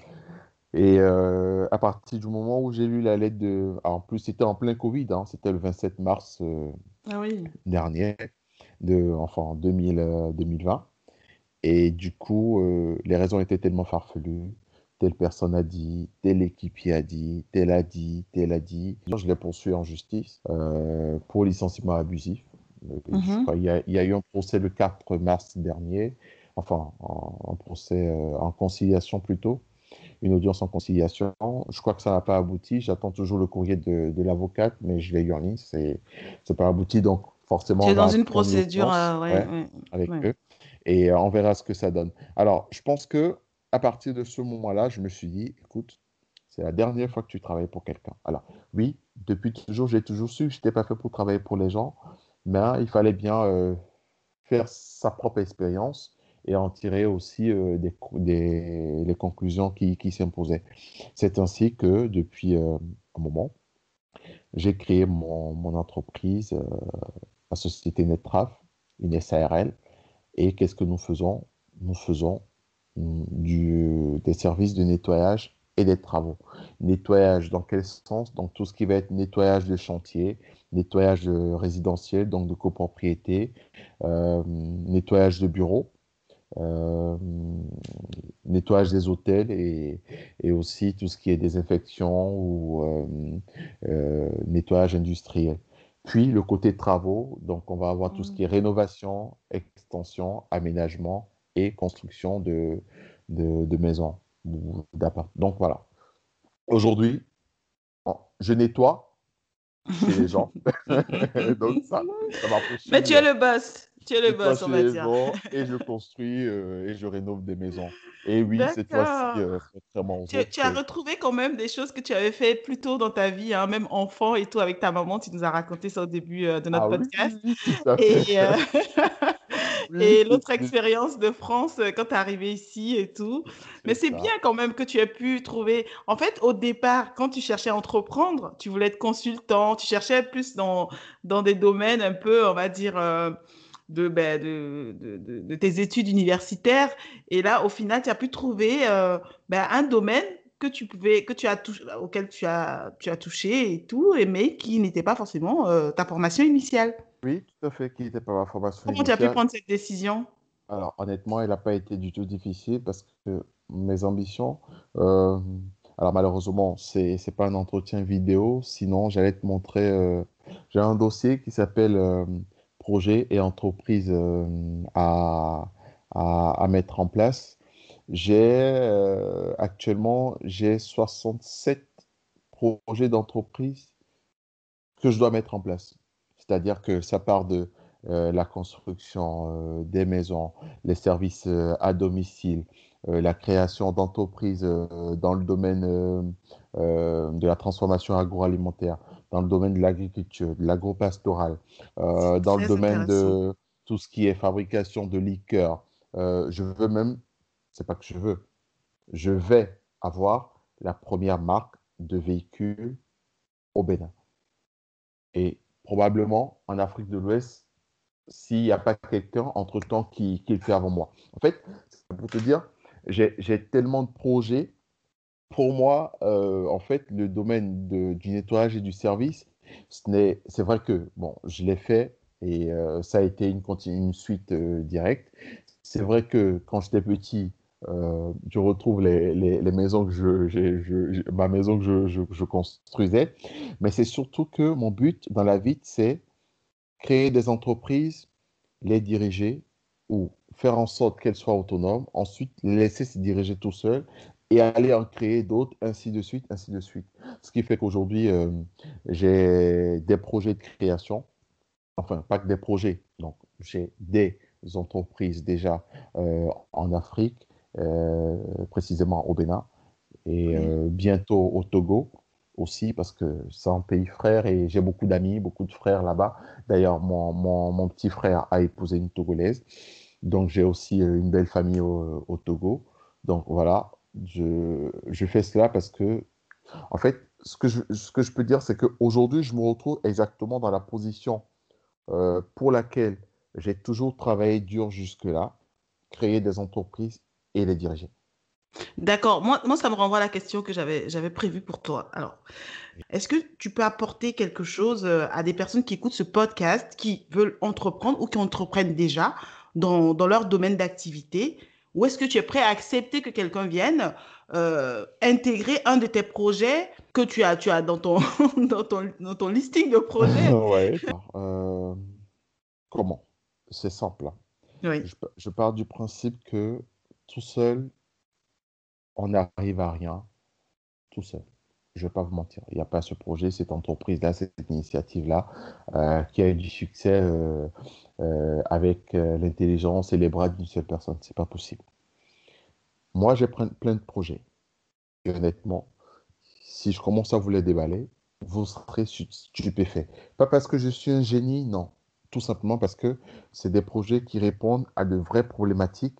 Et à partir du moment où j'ai lu la lettre de. en plus, c'était en plein Covid. Hein, c'était le 27 mars ah oui. dernier de, enfin, 2000, 2020. Euh, et du coup, euh, les raisons étaient tellement farfelues. Telle personne a dit, telle équipier a dit, tel a dit, tel a dit. Je l'ai poursuivi en justice euh, pour licenciement abusif. Mhm. il, y a, il, y a, eu un procès le 4 mars dernier, enfin, un procès en conciliation plutôt, une audience en conciliation. Je crois que ça n'a pas abouti. J'attends toujours le courrier de, de l'avocate, mais je l'ai eu en ligne. C'est pas abouti. Donc, forcément. C'est dans une procédure euh, avec eux et euh, on verra ce que ça donne. Alors, je pense que à partir de ce moment-là, je me suis dit, écoute, c'est la dernière fois que tu travailles pour quelqu'un. Alors, oui, depuis toujours, j'ai toujours su que je n'étais pas fait pour travailler pour les gens, mais il fallait bien euh, faire sa propre expérience et en tirer aussi des, des, les conclusions qui, s'imposaient. C'est ainsi que depuis un moment, j'ai créé mon, entreprise la société Nettraf, une SARL. Et qu'est-ce que nous faisons? Nous faisons du, des services de nettoyage et des travaux. Nettoyage dans quel sens? Donc tout ce qui va être nettoyage de chantier, nettoyage résidentiel, donc de copropriété, euh, nettoyage de bureaux, euh, nettoyage des hôtels et, et, aussi tout ce qui est désinfection ou euh, nettoyage industriel. Puis le côté travaux, donc on va avoir tout ce mmh. qui est rénovation, extension, aménagement et construction de, de, maisons Donc voilà. Aujourd'hui, je nettoie chez les gens. donc ça, ça Mais tu es le boss. Tu es le boss, on va dire. Et je construis euh, et je rénove des maisons. Et oui, cette fois-ci, euh, tu, tu, as retrouvé quand même des choses que tu avais fait plus tôt dans ta vie, hein, même enfant et tout, avec ta maman. Tu nous as raconté ça au début euh, de notre ah podcast. et, et l'autre expérience de France quand tu es arrivé ici et tout. Mais c'est bien quand même que tu aies pu trouver. En fait, au départ, quand tu cherchais à entreprendre, tu voulais être consultant, tu cherchais plus dans, dans des domaines un peu, on va dire ben, de, de, de, tes études universitaires. Et là, au final, tu as pu trouver euh, ben, un domaine que tu pouvais, que tu as auquel tu as, tu as touché et tout, mais qui n'était pas forcément euh, ta formation initiale. Oui, tout à fait, qui n'était pas ma formation Comment tu as pu prendre cette décision? Alors, honnêtement, elle n'a pas été du tout difficile parce que mes ambitions, euh, alors malheureusement, ce n'est pas un entretien vidéo, sinon j'allais te montrer, j'ai un dossier qui s'appelle projets et entreprises euh, à, à, mettre en place. J'ai euh, actuellement j'ai 67 projets d'entreprise que je dois mettre en place. C'est-à-dire que ça part de euh, la construction des maisons, les services à domicile, la création d'entreprises dans le domaine de la transformation agroalimentaire, dans le domaine de l'agriculture, de l'agropastoral, dans le domaine de tout ce qui est fabrication de liqueurs. je veux même, c'est pas que je veux, je vais avoir la première marque de véhicules au Bénin. Et probablement en Afrique de l'Ouest, s'il n'y a pas quelqu'un entre-temps qui, qui, le fait avant moi. En fait, pour te dire, j'ai tellement de projets. Pour moi, euh, en fait, le domaine du nettoyage et du service, c'est vrai que, bon, je l'ai fait et euh, ça a été une, une suite euh, directe. C'est vrai que quand j'étais petit, euh, je retrouve les, maisons que ma maison que je, je construisais. Mais c'est surtout que mon but dans la vie, c'est créer des entreprises, les diriger ou faire en sorte qu'elles soient autonomes, ensuite les laisser se diriger tout seul et aller en créer d'autres, ainsi de suite, ainsi de suite. Ce qui fait qu'aujourd'hui, euh, j'ai des projets de création, enfin, pas que des projets, donc j'ai des entreprises déjà euh, en Afrique, euh, précisément au Bénin, et euh, bientôt au Togo aussi, parce que c'est un pays frère et j'ai beaucoup d'amis, beaucoup de frères là-bas. D'ailleurs, mon, mon, mon, petit frère a épousé une Togolaise, donc j'ai aussi euh, une belle famille au, au Togo. Donc voilà, je, je, fais cela parce que, en fait, ce que je, ce que je peux dire, c'est qu'aujourd'hui, je me retrouve exactement dans la position euh, pour laquelle j'ai toujours travaillé dur jusque-là, créer des entreprises et les diriger. D'accord. Moi, moi, ça me renvoie à la question que j'avais, j'avais prévue pour toi. Alors, est-ce que tu peux apporter quelque chose euh, à des personnes qui écoutent ce podcast, qui veulent entreprendre ou qui entreprennent déjà dans, dans leur domaine d'activité? Ou est-ce que tu es prêt à accepter que quelqu'un vienne euh, intégrer un de tes projets que tu as, tu as dans, ton, dans, ton, dans ton listing de projets? Ouais. Euh, comment? C'est simple. Hein. Oui. Je, je pars du principe que tout seul, on n'arrive à rien, tout seul. Je ne vais pas vous mentir. Il n'y a pas ce projet, cette entreprise-là, cette initiative-là, euh, qui a eu du succès euh, euh, avec l'intelligence et les bras d'une seule personne. Ce n'est pas possible. Moi, j'ai plein, de projets. Et honnêtement, si je commence à vous les déballer, vous serez stupéfait. Pas parce que je suis un génie, non. Tout simplement parce que c'est des projets qui répondent à de vraies problématiques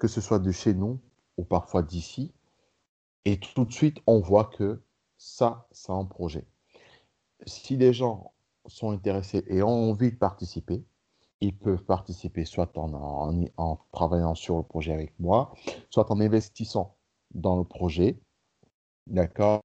que ce soit de chez nous ou parfois d'ici. Et tout de suite, on voit que ça, c'est un projet. Si les gens sont intéressés et ont envie de participer, ils peuvent participer soit en, en, travaillant sur le projet avec moi, soit en investissant dans le projet. D'accord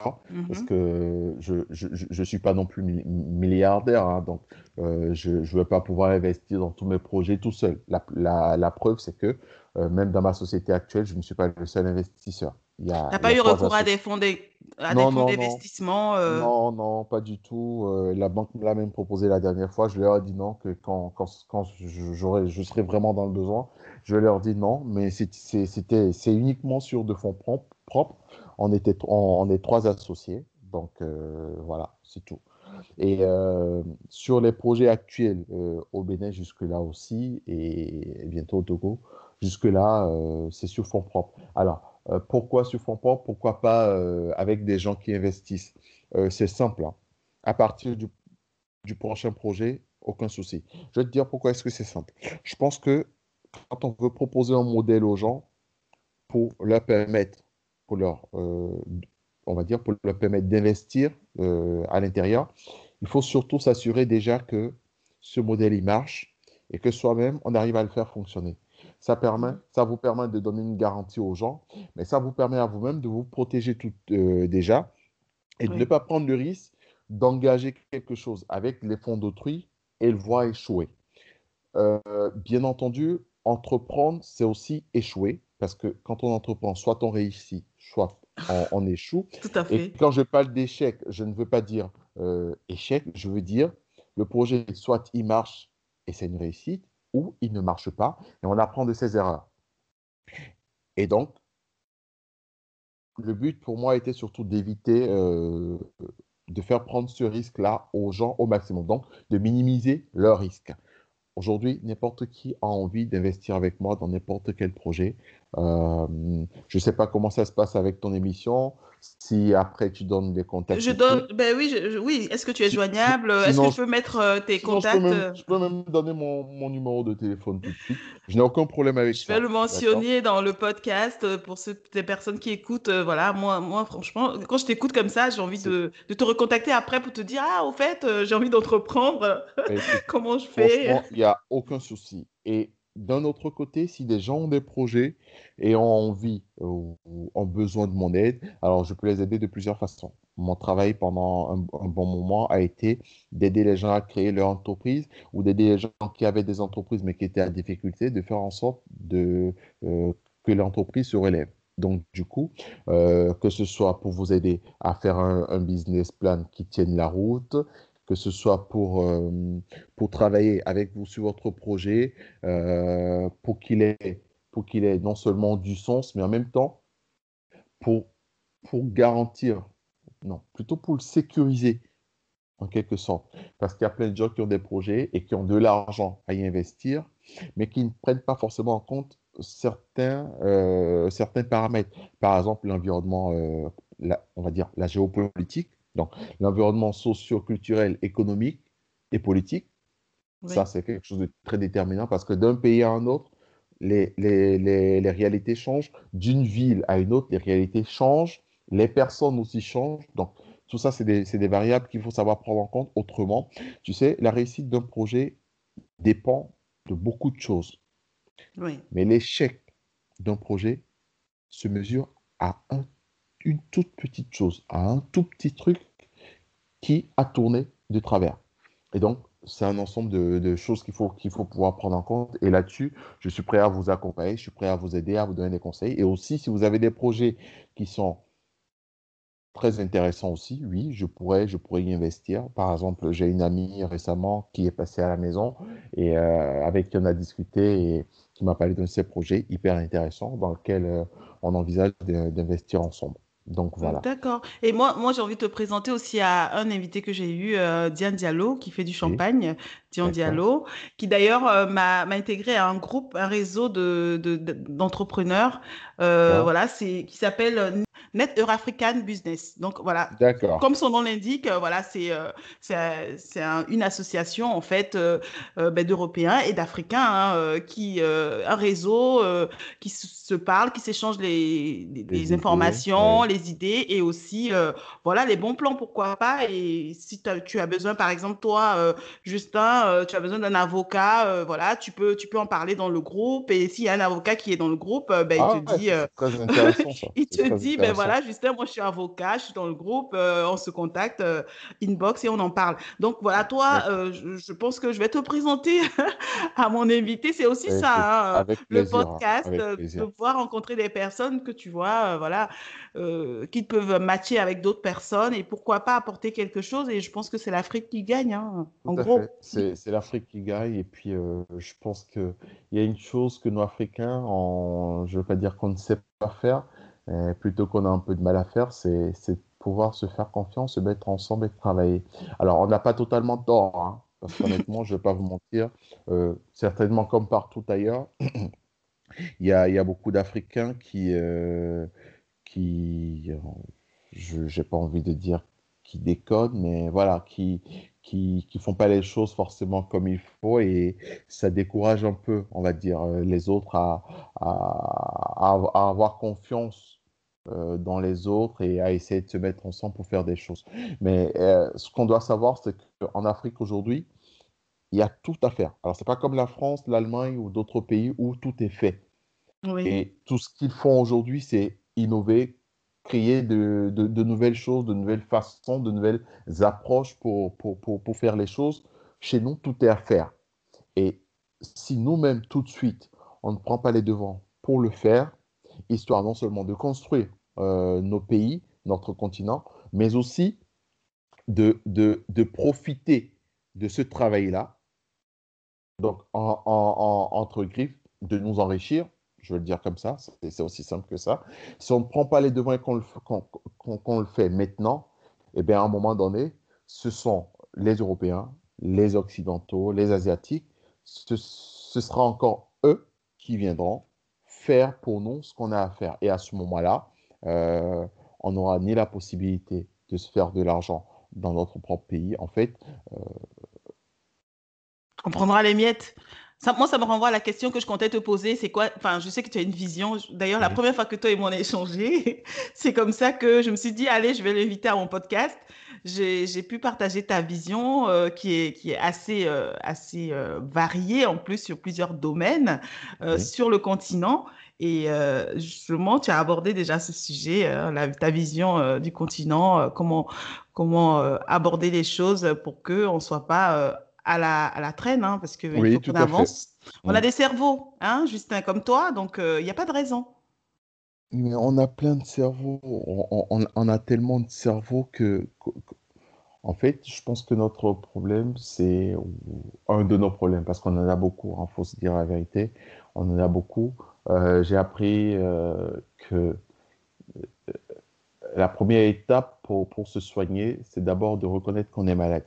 Parce mmh que je ne suis pas non plus milliardaire, hein, donc euh, je ne veux pas pouvoir investir dans tous mes projets tout seul. La, la, la preuve, c'est que euh, même dans ma société actuelle, je ne suis pas le seul investisseur. Tu n'as pas eu recours à des fonds d'investissement euh? non, non, pas du tout. Euh, la banque me l'a même proposé la dernière fois. Je leur ai dit non, que quand, quand, quand je, je serais vraiment dans le besoin, je leur ai dit non, mais c'est uniquement sur de fonds propres. On, est trois associés, donc voilà, c'est tout. Et sur les projets actuels au Bénin jusque-là aussi, et bientôt au Togo, Jusque-là, euh, c'est sur fonds propres. Alors, euh, pourquoi sur fonds propres? Pourquoi pas euh, avec des gens qui investissent? C'est simple. Hein. À partir du, prochain projet, aucun souci. Je vais te dire pourquoi est-ce que c'est simple. Je pense que quand on veut proposer un modèle aux gens pour leur permettre, pour leur, on va dire, pour leur permettre d'investir à l'intérieur, il faut surtout s'assurer déjà que ce modèle il marche et que soi-même on arrive à le faire fonctionner. Ça, permet, ça vous permet de donner une garantie aux gens, mais ça vous permet à vous-même de vous protéger tout, euh, déjà et de ne pas prendre le risque d'engager quelque chose avec les fonds d'autrui et le voir échouer. Euh, bien entendu, entreprendre, c'est aussi échouer, parce que quand on entreprend, soit on réussit, soit on, échoue. Tout à fait. Et quand je parle d'échec, je ne veux pas dire euh, échec, je veux dire le projet, soit il marche et c'est une réussite, ou il ne marche pas et on apprend de ses erreurs. Et donc, le but pour moi était surtout d'éviter euh, de faire prendre ce risque-là aux gens au maximum, donc de minimiser leur risque. Aujourd'hui, n'importe qui a envie d'investir avec moi dans n'importe quel projet. Euh, je ne sais pas comment ça se passe avec ton émission. Si après tu donnes des contacts. Je donne, ben oui, oui. Est-ce que tu es joignable? Est-ce que je peux mettre euh, tes contacts? je peux, même, donner mon, mon, numéro de téléphone tout de suite. Je n'ai aucun problème avec ça. Je vais le mentionner dans le podcast euh, pour ces personnes qui écoutent. voilà, moi, moi, franchement, quand je t'écoute comme ça, j'ai envie de, de, te recontacter après pour te dire ah, au fait, j'ai envie d'entreprendre. Comment je fais? Il n'y a aucun souci. Et d'un autre côté, si des gens ont des projets et ont envie euh, ou ont besoin de mon aide, alors je peux les aider de plusieurs façons. Mon travail pendant un, bon moment a été d'aider les gens à créer leur entreprise ou d'aider les gens qui avaient des entreprises mais qui étaient à difficulté, de faire en sorte euh, que l'entreprise se relève. Donc, du coup, euh, que ce soit pour vous aider à faire un, business plan qui tienne la route, que ce soit pour, euh, pour travailler avec vous sur votre projet, euh, pour qu'il ait, ait non seulement du sens, mais en même temps pour, pour garantir, non, plutôt pour le sécuriser en quelque sorte. Parce qu'il y a plein de gens qui ont des projets et qui ont de l'argent à y investir, mais qui ne prennent pas forcément en compte certains, euh, certains paramètres. Par exemple, l'environnement, on va dire la géopolitique, donc, l'environnement socio-culturel, économique et politique, ça, c'est quelque chose de très déterminant parce que d'un pays à un autre, les, les, les, réalités changent. D'une ville à une autre, les réalités changent. Les personnes aussi changent. Donc, tout ça, c'est des, des, variables qu'il faut savoir prendre en compte. Autrement, tu sais, la réussite d'un projet dépend de beaucoup de choses. Oui. Mais l'échec d'un projet se mesure à un une toute petite chose, à un tout petit truc qui a tourné de travers. Et donc, c'est un ensemble de, choses qu'il faut, qu'il faut pouvoir prendre en compte. Et là-dessus, je suis prêt à vous accompagner, je suis prêt à vous aider, à vous donner des conseils. Et aussi, si vous avez des projets qui sont très intéressants aussi, oui, je pourrais, je pourrais y investir. Par exemple, j'ai une amie récemment qui est passée à la maison et euh, avec qui on a discuté et qui m'a parlé de ces projets hyper intéressants dans lesquels euh, on envisage d'investir ensemble. Donc voilà. D'accord. Et moi, moi j'ai envie de te présenter aussi à un invité que j'ai eu, euh, Diane Diallo, qui fait du champagne, Diane Diallo, qui d'ailleurs euh, m'a intégré à un groupe, un réseau de, d'entrepreneurs, euh, voilà, c'est qui s'appelle Net African Business. Donc voilà, comme son nom l'indique, euh, voilà, c'est euh, c'est une association en fait euh, ben, d'Européens et d'Africains hein, qui un réseau qui se parle, qui s'échange les, les, informations, les idées et aussi voilà les bons plans pourquoi pas. Et si tu as besoin par exemple toi Justin, tu as besoin d'un avocat, voilà, tu peux tu peux en parler dans le groupe. Et s'il y a un avocat qui est dans le groupe, ben, il ah te dit, il te dit ben voilà Justin, moi je suis avocat, je suis dans le groupe, euh, on se contacte, euh, inbox et on en parle. Donc voilà, toi, euh, je, pense que je vais te présenter à mon invité. C'est aussi ça, hein, le hein, podcast, de pouvoir rencontrer des personnes que tu vois, voilà, qui peuvent matcher avec d'autres personnes et pourquoi pas apporter quelque chose. Et je pense que c'est l'Afrique qui gagne, hein, en gros. C'est l'Afrique qui gagne. Et puis, je pense qu'il y a une chose que nous, Africains, je ne veux pas dire qu'on ne sait pas faire, plutôt qu'on a un peu de mal à faire, c'est pouvoir se faire confiance, se mettre ensemble et travailler. Alors, on n'a pas totalement tort, hein, parce qu'honnêtement, je ne vais pas vous mentir, euh, certainement comme partout ailleurs, il y a, y a, beaucoup d'Africains qui, euh, qui je n'ai pas envie de dire qui décodent, mais voilà, qui, qui ne font pas les choses forcément comme il faut et ça décourage un peu, on va dire, euh, les autres à, à, avoir confiance euh, dans les autres et à essayer de se mettre ensemble pour faire des choses. Mais euh, ce qu'on doit savoir, c'est qu'en Afrique aujourd'hui, il y a tout à faire. Alors, c'est pas comme la France, l'Allemagne ou d'autres pays où tout est fait. Et tout ce qu'ils font aujourd'hui, c'est innover, créer de, de, nouvelles choses, de nouvelles façons, de nouvelles approches pour, pour, pour, pour faire les choses. Chez nous, tout est à faire. Et si nous-mêmes, tout de suite, on ne prend pas les devants pour le faire, histoire non seulement de construire euh, nos pays, notre continent, mais aussi de, de, de profiter de ce travail-là, donc en, en, entre griffes, de nous enrichir, je veux le dire comme ça, c'est aussi simple que ça. Si on ne prend pas les devants qu'on le, le, fait maintenant, eh bien, à un moment donné, ce sont les Européens, les Occidentaux, les Asiatiques ce, sera encore eux qui viendront faire pour nous ce qu'on a à faire. Et à ce moment-là, euh, on n'aura ni la possibilité de se faire de l'argent dans notre propre pays. En fait, euh, on prendra les miettes. Ça, moi, ça me renvoie à la question que je comptais te poser. C'est quoi Enfin, je sais que tu as une vision. D'ailleurs, la première fois que toi et moi on a échangé, c'est comme ça que je me suis dit, allez, je vais l'inviter à mon podcast. J'ai pu partager ta vision euh, qui, est, qui est assez, euh, assez euh, variée en plus sur plusieurs domaines sur le continent. Et justement, tu as abordé déjà ce sujet, ta vision du continent, comment, comment aborder les choses pour qu'on ne soit pas à la, à la traîne, hein, parce qu'il faut qu'on avance. On a des cerveaux, hein, Justin, comme toi, donc il euh, n'y a pas de raison. Mais on a plein de cerveaux, on, on, a tellement de cerveaux que, en fait, je pense que notre problème, c'est un de nos problèmes, parce qu'on en a beaucoup, il hein, faut se dire la vérité, on en a beaucoup. Euh, j'ai appris euh, que la première étape pour, pour se soigner, c'est d'abord de reconnaître qu'on est malade.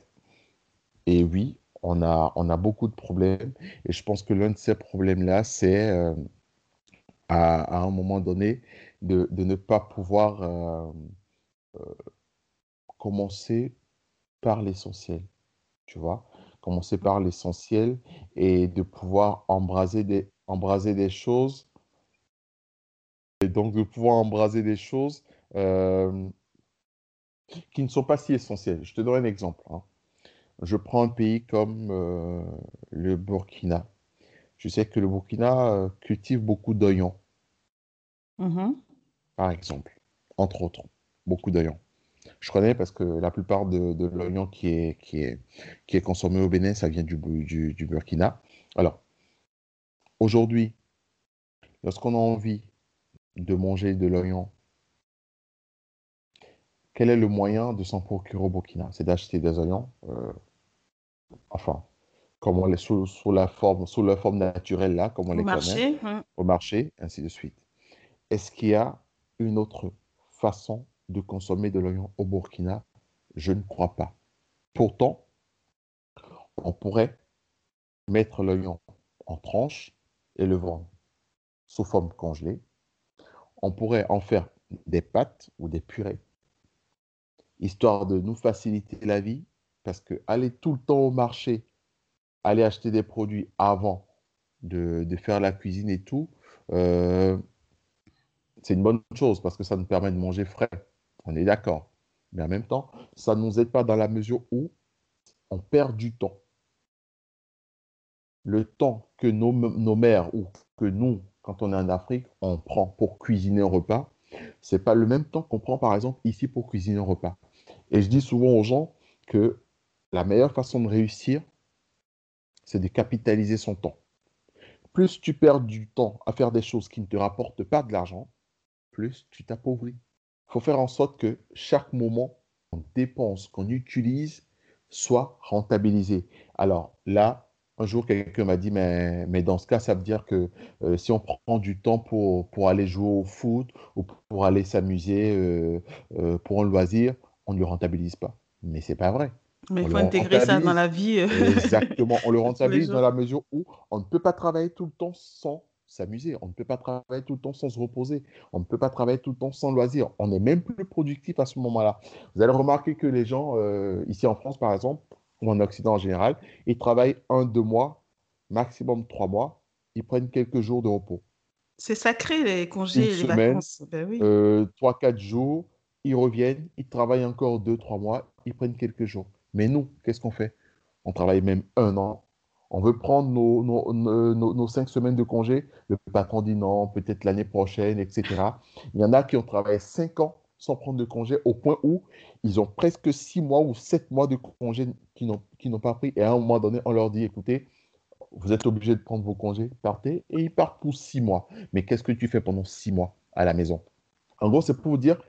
Et oui, on a, on beaucoup de problèmes. Et je pense que l'un de ces problèmes-là, c'est euh, à, un moment donné de, ne pas pouvoir euh, euh, commencer par l'essentiel. Tu vois? Commencer par l'essentiel et de pouvoir embraser des, embraser des choses. Et donc de pouvoir embraser des choses qui ne sont pas si essentielles. Je te donne un exemple. Hein. Je prends un pays comme euh, le Burkina. Je sais que le Burkina euh, cultive beaucoup d'oignons, mm-hmm. par exemple, entre autres, beaucoup d'oignons. Je connais parce que la plupart de, l'oignon qui est, qui, est, qui est consommé au Bénin, ça vient du, du, du Burkina. Alors, aujourd'hui, lorsqu'on a envie de manger de l'oignon, quel est le moyen de s'en procurer au Burkina? C'est d'acheter des oignons euh, enfin, comme on les sous, sous, la forme, sous forme naturelle là, comme on les marché, connaît, hein. au marché, ainsi de suite. Est-ce qu'il y a une autre façon de consommer de l'oignon au Burkina? Je ne crois pas. Pourtant, on pourrait mettre l'oignon en tranches et le vendre sous forme congelée. On pourrait en faire des pâtes ou des purées, histoire de nous faciliter la vie parce que aller tout le temps au marché, aller acheter des produits avant de, faire la cuisine et tout, euh, c'est une bonne chose parce que ça nous permet de manger frais. On est d'accord. Mais en même temps, ça ne nous aide pas dans la mesure où on perd du temps. Le temps que nos, nos mères ou que nous, quand on est en Afrique, on prend pour cuisiner un repas, c'est pas le même temps qu'on prend par exemple ici pour cuisiner un repas. Et je dis souvent aux gens que la meilleure façon de réussir, c'est de capitaliser son temps. Plus tu perds du temps à faire des choses qui ne te rapportent pas de l'argent, plus tu t'appauvris. Il faut faire en sorte que chaque moment qu'on dépense, qu'on utilise, soit rentabilisé. Alors là, un jour, quelqu'un m'a dit, mais, dans ce cas, ça veut dire que euh, si on prend du temps pour, aller jouer au foot ou pour aller s'amuser euh, euh, pour un loisir, on ne le rentabilise pas. Mais ce n'est pas vrai. Mais il faut intégrer ça dans la vie. Euh, Exactement. On le rentabilise dans la mesure où on ne peut pas travailler tout le temps sans s'amuser. On ne peut pas travailler tout le temps sans se reposer. On ne peut pas travailler tout le temps sans loisir. On est même plus productif à ce moment-là. Vous allez remarquer que les gens, euh, ici en France par exemple, ou en Occident en général, ils travaillent un, deux mois, maximum trois mois. Ils prennent quelques jours de repos. C'est sacré les congés, les vacances. Ben oui. Euh, trois, quatre jours, ils reviennent, ils travaillent encore deux, trois mois, ils prennent quelques jours. Mais nous, qu'est-ce qu'on fait? On travaille même un an. On veut prendre nos, cinq semaines de congé. Le patron dit non, peut-être l'année prochaine, etc. Il y en a qui ont travaillé cinq ans sans prendre de congé au point où ils ont presque six mois ou sept mois de congé qui n'ont pas pris. Et à un moment donné, on leur dit, écoutez, vous êtes obligé de prendre vos congés, partez. Et ils partent pour six mois. Mais qu'est-ce que tu fais pendant six mois à la maison? En gros, c'est pour vous dire,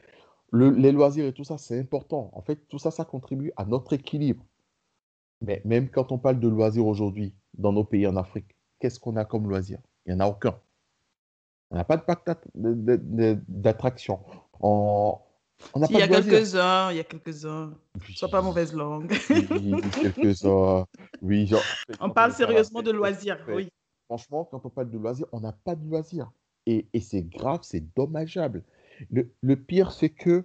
les loisirs et tout ça, c'est important. En fait, tout ça, ça contribue à notre équilibre. Mais même quand on parle de loisirs aujourd'hui, dans nos pays en Afrique, qu'est-ce qu'on a comme loisir Il n'y en a aucun. On n'a pas de pacte d'attraction. On n'a Il pas y a loisirs. quelques-uns, il y a quelques-uns. Sois pas mauvaise langue. oui, quelques-uns. Oui, genre, On parle on sérieusement de loisirs, oui. franchement, quand on parle de loisirs, on n'a pas de loisirs. Et, et c'est grave, c'est dommageable. Le, le pire, c'est que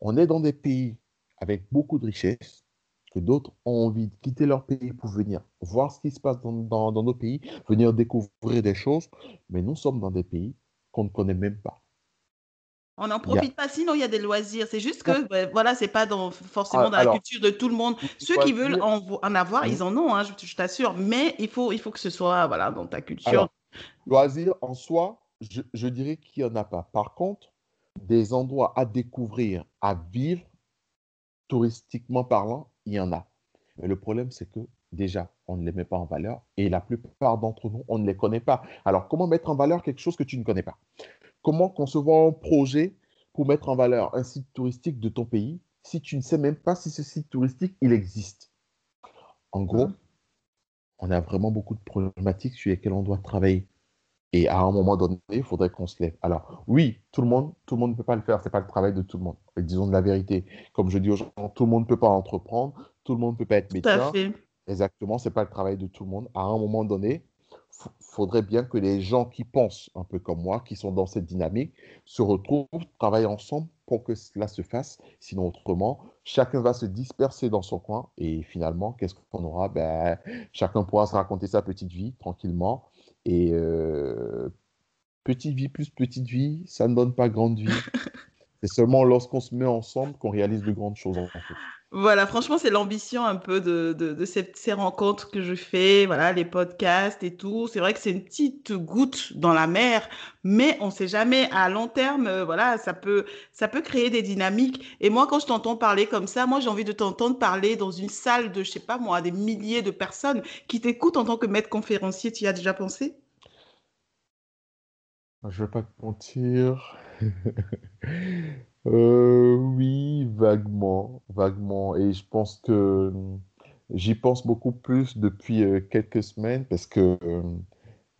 on est dans des pays avec beaucoup de richesses, que d'autres ont envie de quitter leur pays pour venir voir ce qui se passe dans, dans- dans nos pays, venir découvrir des choses, mais nous sommes dans des pays qu'on ne connaît même pas. On n'en profite pas, sinon il y a des loisirs. C'est juste que, ben, voilà, c'est pas dans, forcément ah, dans la culture de tout le monde. Ceux qui veulent en, vo- en avoir, ils en ont, hein, je, je t'assure. Mais il faut, il faut que ce soit, voilà, dans ta culture. alors, loisirs en soi, je, je dirais qu'il n'y en a pas. Par contre, des endroits à découvrir, à vivre, touristiquement parlant, il y en a. Mais le problème, c'est que déjà, on ne les met pas en valeur et la plupart d'entre nous, on ne les connaît pas. Alors, comment mettre en valeur quelque chose que tu ne connais pas? Comment concevoir un projet pour mettre en valeur un site touristique de ton pays si tu ne sais même pas si ce site touristique, il existe? En gros, Mhm. on a vraiment beaucoup de problématiques sur lesquelles on doit travailler. Et à un moment donné, il faudrait qu'on se lève. Alors, oui, tout le monde, tout le monde ne peut pas le faire. C'est pas le travail de tout le monde. Et disons de la vérité. Comme je dis aux gens, tout le monde ne peut pas entreprendre. Tout le monde ne peut pas être Tout à médecin. fait. Exactement, c'est pas le travail de tout le monde. À un moment donné, il faudrait bien que les gens qui pensent un peu comme moi, qui sont dans cette dynamique, se retrouvent, travaillent ensemble pour que cela se fasse. Sinon, autrement, chacun va se disperser dans son coin et finalement, qu'est-ce qu'on aura? Ben, chacun pourra se raconter sa petite vie tranquillement. Et euh, petite vie plus petite vie, ça ne donne pas grande vie. C'est seulement lorsqu'on se met ensemble qu'on réalise de grandes choses en fait. Voilà, franchement, c'est l'ambition un peu de, de, ces rencontres que je fais, voilà, les podcasts et tout. C'est vrai que c'est une petite goutte dans la mer, mais on ne sait jamais à long terme, euh, voilà, ça peut, ça peut créer des dynamiques. Et moi, quand je t'entends parler comme ça, moi, j'ai envie de t'entendre parler dans une salle de, je sais pas moi, des milliers de personnes qui t'écoutent en tant que maître conférencier. Tu y as déjà pensé? Je vais pas te mentir. Euh, oui, vaguement, vaguement. Et je pense que j'y pense beaucoup plus depuis euh, quelques semaines parce que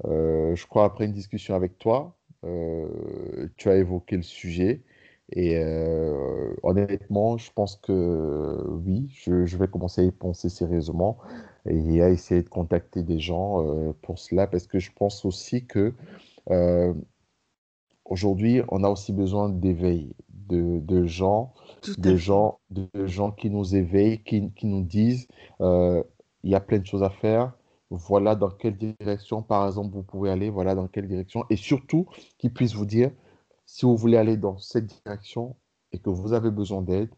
euh, je crois après une discussion avec toi, tu as évoqué le sujet. Et honnêtement, je pense que oui, je, je vais commencer à y penser sérieusement et à essayer de contacter des gens pour cela parce que je pense aussi que Aujourd'hui, on a aussi besoin d'éveil, de, de gens, de gens, de gens qui nous éveillent, qui, qui nous disent, euh, il y a plein de choses à faire. Voilà dans quelle direction, par exemple, vous pouvez aller. Voilà dans quelle direction. Et surtout, qu'ils puissent vous dire, si vous voulez aller dans cette direction et que vous avez besoin d'aide,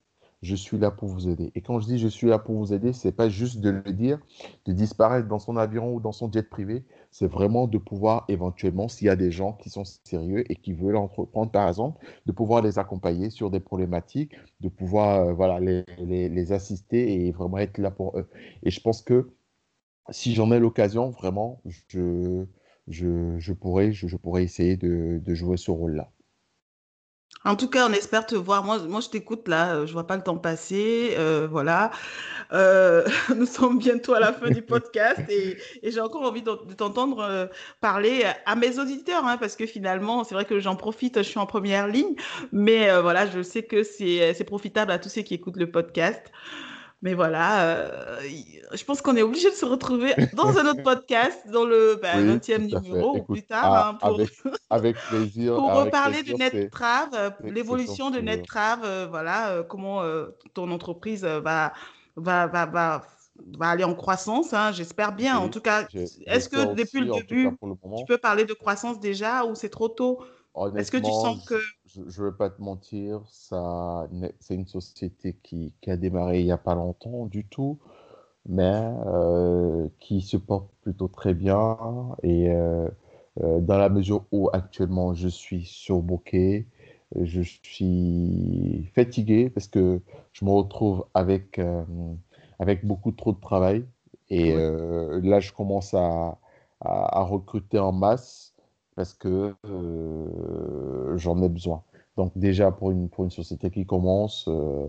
je suis là pour vous aider. Et quand je dis je suis là pour vous aider, c'est pas juste de le dire, de disparaître dans son avion ou dans son jet privé. C'est vraiment de pouvoir éventuellement, s'il y a des gens qui sont sérieux et qui veulent entreprendre, par exemple, de pouvoir les accompagner sur des problématiques, de pouvoir euh, voilà, les, les, les assister et vraiment être là pour eux. Et je pense que si j'en ai l'occasion, vraiment, je, je, je pourrais, je, je pourrais essayer de, de jouer ce rôle-là. En tout cas, on espère te voir. Moi, moi je t'écoute là, euh, je vois pas le temps passer. euh, voilà. Euh, nous sommes bientôt à la fin du podcast et, j'ai encore envie de, t'entendre euh, parler à mes auditeurs, hein, parce que finalement, c'est vrai que j'en profite, je suis en première ligne, mais euh, voilà, je sais que c'est profitable à tous ceux qui écoutent le podcast. Mais voilà, euh, je pense qu'on est obligé de se retrouver dans un autre podcast, dans le bah, Oui, 20e tout à fait. numéro ou plus tard, ah, hein, pour, avec, avec plaisir, pour avec reparler de plaisir, NetTrav, l'évolution de. NetTrav, euh, voilà, euh, comment euh, ton entreprise va, va, va, va, va aller en croissance, hein, j'espère bien. En tout cas, est-ce que depuis le aussi, cas début, tu peux parler de croissance déjà ou c'est trop tôt? Est-ce que tu sens que... je ne vais pas te mentir, ça, c'est une société qui, qui a démarré il n'y a pas longtemps du tout, mais euh, qui se porte plutôt très bien. Et euh, euh, dans la mesure où actuellement je suis surbooké, je suis fatigué parce que je me retrouve avec, euh, avec beaucoup trop de travail. Et là, je commence à, à, à recruter en masse parce que euh, j'en ai besoin. Donc déjà pour une, pour une société qui commence, euh,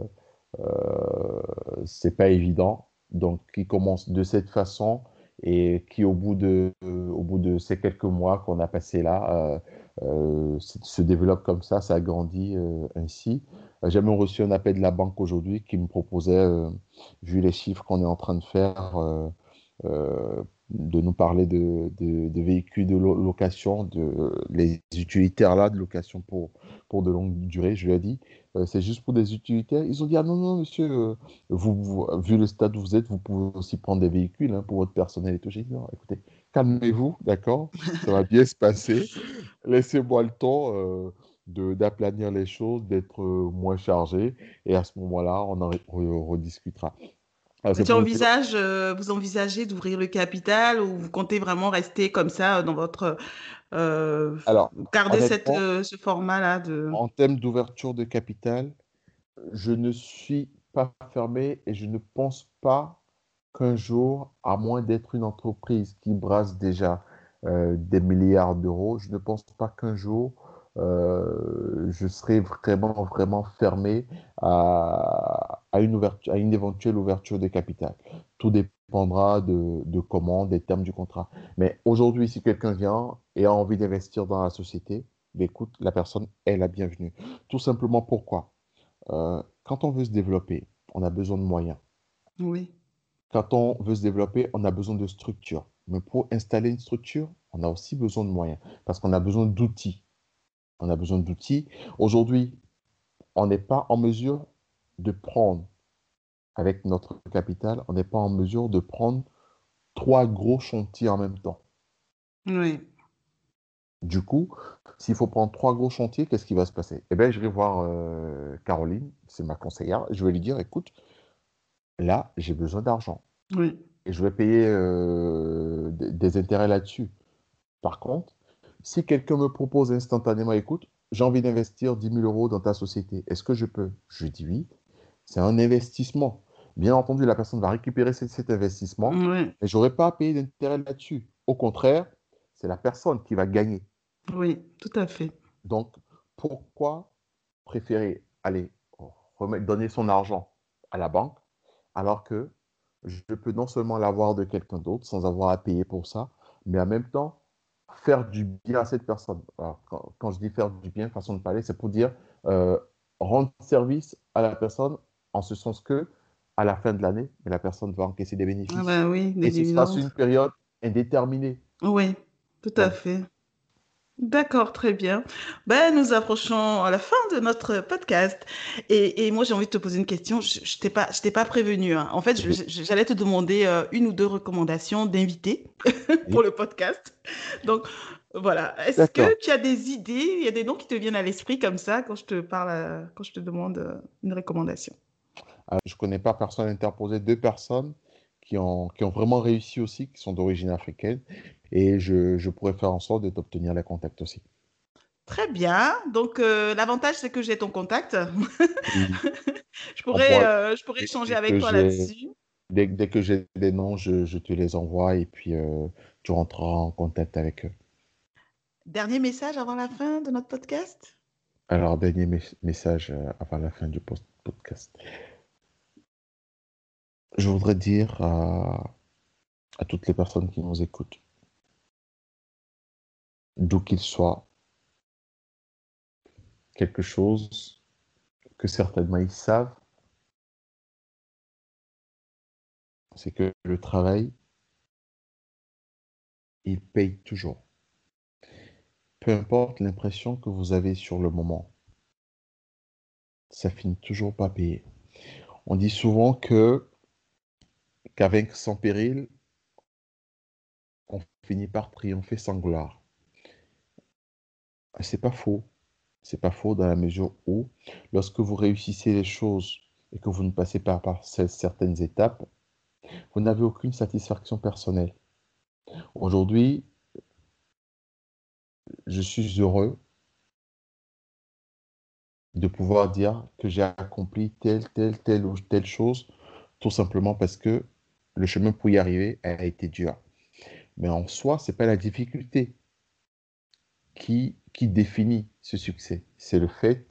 euh, c'est pas évident. Donc qui commence de cette façon et qui au bout de, euh, au bout de ces quelques mois qu'on a passé là, euh, se développe comme ça, ça grandit ainsi. J'ai même reçu un appel de la banque aujourd'hui qui me proposait, vu les chiffres qu'on est en train de faire, de nous parler de, véhicules de location, de les utilitaires là de location pour, pour de longue durée. Je lui ai dit, euh, c'est juste pour des utilitaires. Ils ont dit, ah non, non, monsieur, euh, vous, vu le stade où vous êtes, vous pouvez aussi prendre des véhicules hein, pour votre personnel et tout. J'ai dit, non, écoutez, calmez-vous, d'accord? Ça va bien se passer. Laissez-moi le temps euh, d'aplanir les choses, d'être moins chargé. Et à ce moment-là, on en rediscutera. Alors, tu envisage, euh, vous envisagez d'ouvrir le capital ou vous comptez vraiment rester comme ça dans votre. Euh, Alors, garder cette, euh, ce format-là de. En termes d'ouverture de capital, je ne suis pas fermé et je ne pense pas qu'un jour, à moins d'être une entreprise qui brasse déjà des milliards d'euros, je ne pense pas qu'un jour euh, je serais vraiment, vraiment fermé à, une, ouverture, à une éventuelle ouverture de capital. Tout dépendra de, de comment, des termes du contrat. Mais aujourd'hui, si quelqu'un vient et a envie d'investir dans la société, ben écoute, la personne est la bienvenue. Tout simplement pourquoi? Euh, Quand on veut se développer, on a besoin de moyens. Oui. Quand on veut se développer, on a besoin de structure. Mais pour installer une structure, on a aussi besoin de moyens parce qu'on a besoin d'outils on a besoin d'outils. Aujourd'hui, on n'est pas en mesure de prendre, avec notre capital, on n'est pas en mesure de prendre trois gros chantiers en même temps. Oui. Du coup, s'il faut prendre trois gros chantiers, qu'est-ce qui va se passer? Eh bien, je vais voir euh, Caroline, c'est ma conseillère, je vais lui dire, écoute, là, j'ai besoin d'argent. Oui. Et je vais payer euh, des intérêts là-dessus. Par contre, si quelqu'un me propose instantanément, écoute, j'ai envie d'investir 10 000 euros dans ta société, est-ce que je peux? Je dis oui. C'est un investissement. Bien entendu, la personne va récupérer cet, investissement, mais je n'aurai pas à payer d'intérêt là-dessus. Au contraire, c'est la personne qui va gagner. Oui, tout à fait. Donc, pourquoi préférer aller remettre, donner son argent à la banque alors que je peux non seulement l'avoir de quelqu'un d'autre sans avoir à payer pour ça, mais en même temps faire du bien à cette personne. quand, je dis faire du bien, façon de parler, c'est pour dire euh, rendre service à la personne en ce sens que à la fin de l'année, la personne va encaisser des bénéfices. Ah bah oui, Et ce sera sur une période indéterminée. Oui, tout à fait. D'accord, très bien. Ben, nous approchons à la fin de notre podcast. Et, moi, j'ai envie de te poser une question. Je ne t'ai pas, pas prévenu. Hein. En fait, j'allais te demander euh, une ou deux recommandations d'invités pour le podcast. Donc, voilà. Est-ce que tu as des idées? Il y a des noms qui te viennent à l'esprit comme ça quand je te parle, euh, quand je te demande euh, une recommandation? Ah, Je ne connais pas personne interposé. Deux personnes qui ont, qui ont vraiment réussi aussi, qui sont d'origine africaine et je, pourrais faire en sorte de t'obtenir les contacts aussi. Très bien. Donc, euh, l'avantage, c'est que j'ai ton contact. je, pourrais, euh, je pourrais échanger avec toi là-dessus. Dès, que j'ai des noms, je, te les envoie et puis euh, tu rentreras en contact avec eux. Dernier message avant la fin de notre podcast? Alors, dernier message avant la fin du podcast. Je voudrais dire à toutes les personnes qui nous écoutent d'où qu'il soit, quelque chose que certainement ils savent, c'est que le travail, il paye toujours. Peu importe l'impression que vous avez sur le moment, ça finit toujours pas payer. On dit souvent que qu'avec sans péril, on finit par triompher sans gloire. C'est pas faux. C'est pas faux dans la mesure où, lorsque vous réussissez les choses et que vous ne passez pas par certaines étapes, vous n'avez aucune satisfaction personnelle. Aujourd'hui, je suis heureux de pouvoir dire que j'ai accompli telle, telle, telle ou telle chose, tout simplement parce que le chemin pour y arriver a été dur. Mais en soi, ce n'est pas la difficulté qui qui définit ce succès. C'est le fait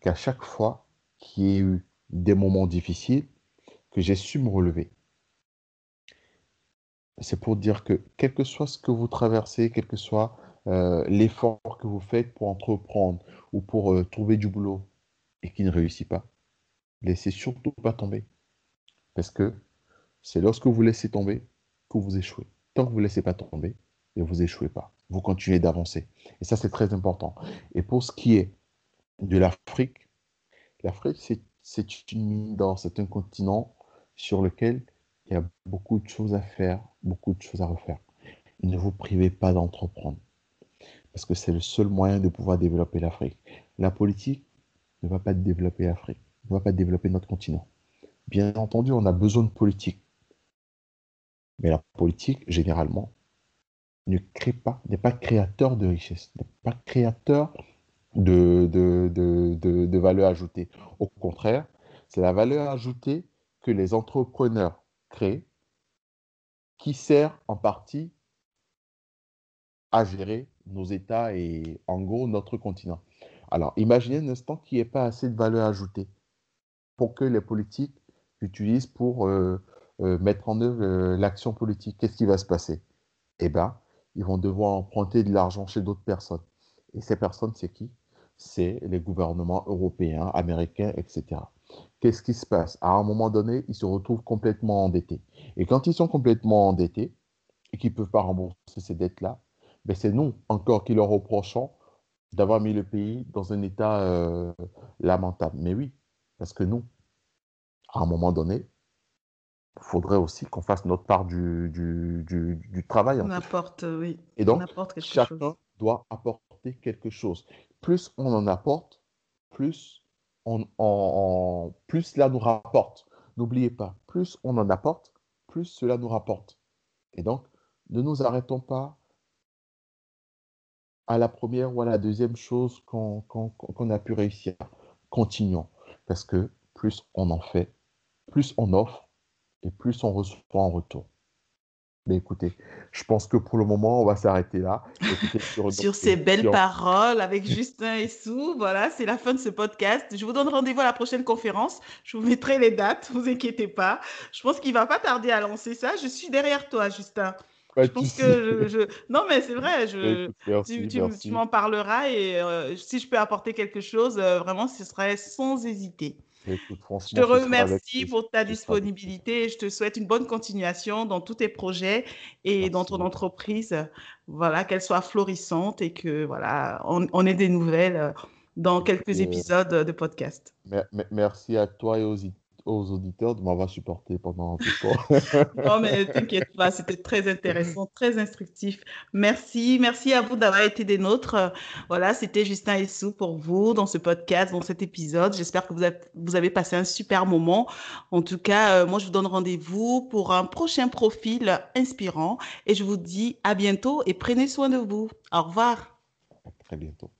qu'à chaque fois qu'il y ait eu des moments difficiles, que j'ai su me relever. C'est pour dire que quel que soit ce que vous traversez, quelles que soient euh, l'effort que vous faites pour entreprendre ou pour euh, trouver du boulot et qui ne réussit pas, laissez surtout pas tomber. Parce que c'est lorsque vous laissez tomber que vous échouez. Tant que vous ne laissez pas tomber, et vous échouez pas. Vous continuez d'avancer. Et ça, c'est très important. Et pour ce qui est de l'Afrique, l'Afrique, c'est une mine d'or, c'est un continent sur lequel il y a beaucoup de choses à faire, beaucoup de choses à refaire. Ne vous privez pas d'entreprendre, parce que c'est le seul moyen de pouvoir développer l'Afrique. La politique ne va pas développer l'Afrique, ne va pas développer notre continent. Bien entendu, on a besoin de politique. Mais la politique, généralement, ne crée pas, n'est pas créateur de richesse, n'est pas créateur de, de, de, de, valeur ajoutée. Au contraire, c'est la valeur ajoutée que les entrepreneurs créent qui sert en partie à gérer nos États et en gros notre continent. Alors, imaginez un instant qu'il n'y ait pas assez de valeur ajoutée pour que les politiques utilisent pour euh, euh, mettre en œuvre euh, l'action politique. Qu'est-ce qui va se passer? Eh bien, ils vont devoir emprunter de l'argent chez d'autres personnes. Et ces personnes, c'est qui? C'est les gouvernements européens, américains, etc. Qu'est-ce qui se passe? À un moment donné, ils se retrouvent complètement endettés. Et quand ils sont complètement endettés et qu'ils ne peuvent pas rembourser ces dettes-là, ben c'est nous encore qui leur reprochons d'avoir mis le pays dans un état euh, lamentable. Mais oui, parce que nous, à un moment donné, faudrait aussi qu'on fasse notre part du, du, du, travail. On apporte, oui. Et donc, chacun doit apporter quelque chose. Plus on en apporte, plus, on, plus cela nous rapporte. N'oubliez pas, plus on en apporte, plus cela nous rapporte. Et donc, ne nous arrêtons pas à la première ou à la deuxième chose qu'on a pu réussir. Continuons, parce que plus on en fait, plus on offre, et plus on reçoit en retour. Mais écoutez, je pense que pour le moment, on va s'arrêter là. sur, ces belles paroles avec Justin et Sou, voilà, c'est la fin de ce podcast. Je vous donne rendez-vous à la prochaine conférence. Je vous mettrai les dates, vous inquiétez pas. Je pense qu'il va pas tarder à lancer ça. Je suis derrière toi, Justin. je pense que je, Non, mais c'est vrai. Je... tu, m'en parleras et euh, si je peux apporter quelque chose, euh, vraiment, ce serait sans hésiter je te remercie pour ta disponibilité. Je te souhaite une bonne continuation dans tous tes projets et dans ton entreprise. Voilà, qu'elle soit florissante et que voilà, on, ait des nouvelles euh, dans quelques épisodes de podcast. Merci à toi et aux aux auditeurs de m'avoir supporté pendant tout ce temps. non, mais t'inquiète pas, c'était très intéressant, très instructif. Merci, merci à vous d'avoir été des nôtres. Voilà, c'était Justin Essou pour vous dans ce podcast, dans cet épisode. J'espère que vous avez, vous avez passé un super moment. En tout cas, euh, moi, je vous donne rendez-vous pour un prochain profil inspirant et je vous dis à bientôt et prenez soin de vous. Au revoir. À très bientôt.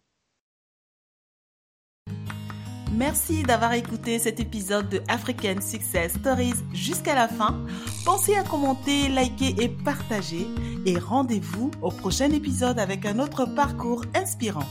Merci d'avoir écouté cet épisode de African Success Stories jusqu'à la fin. Pensez à commenter, liker et partager. Et rendez-vous au prochain épisode avec un autre parcours inspirant.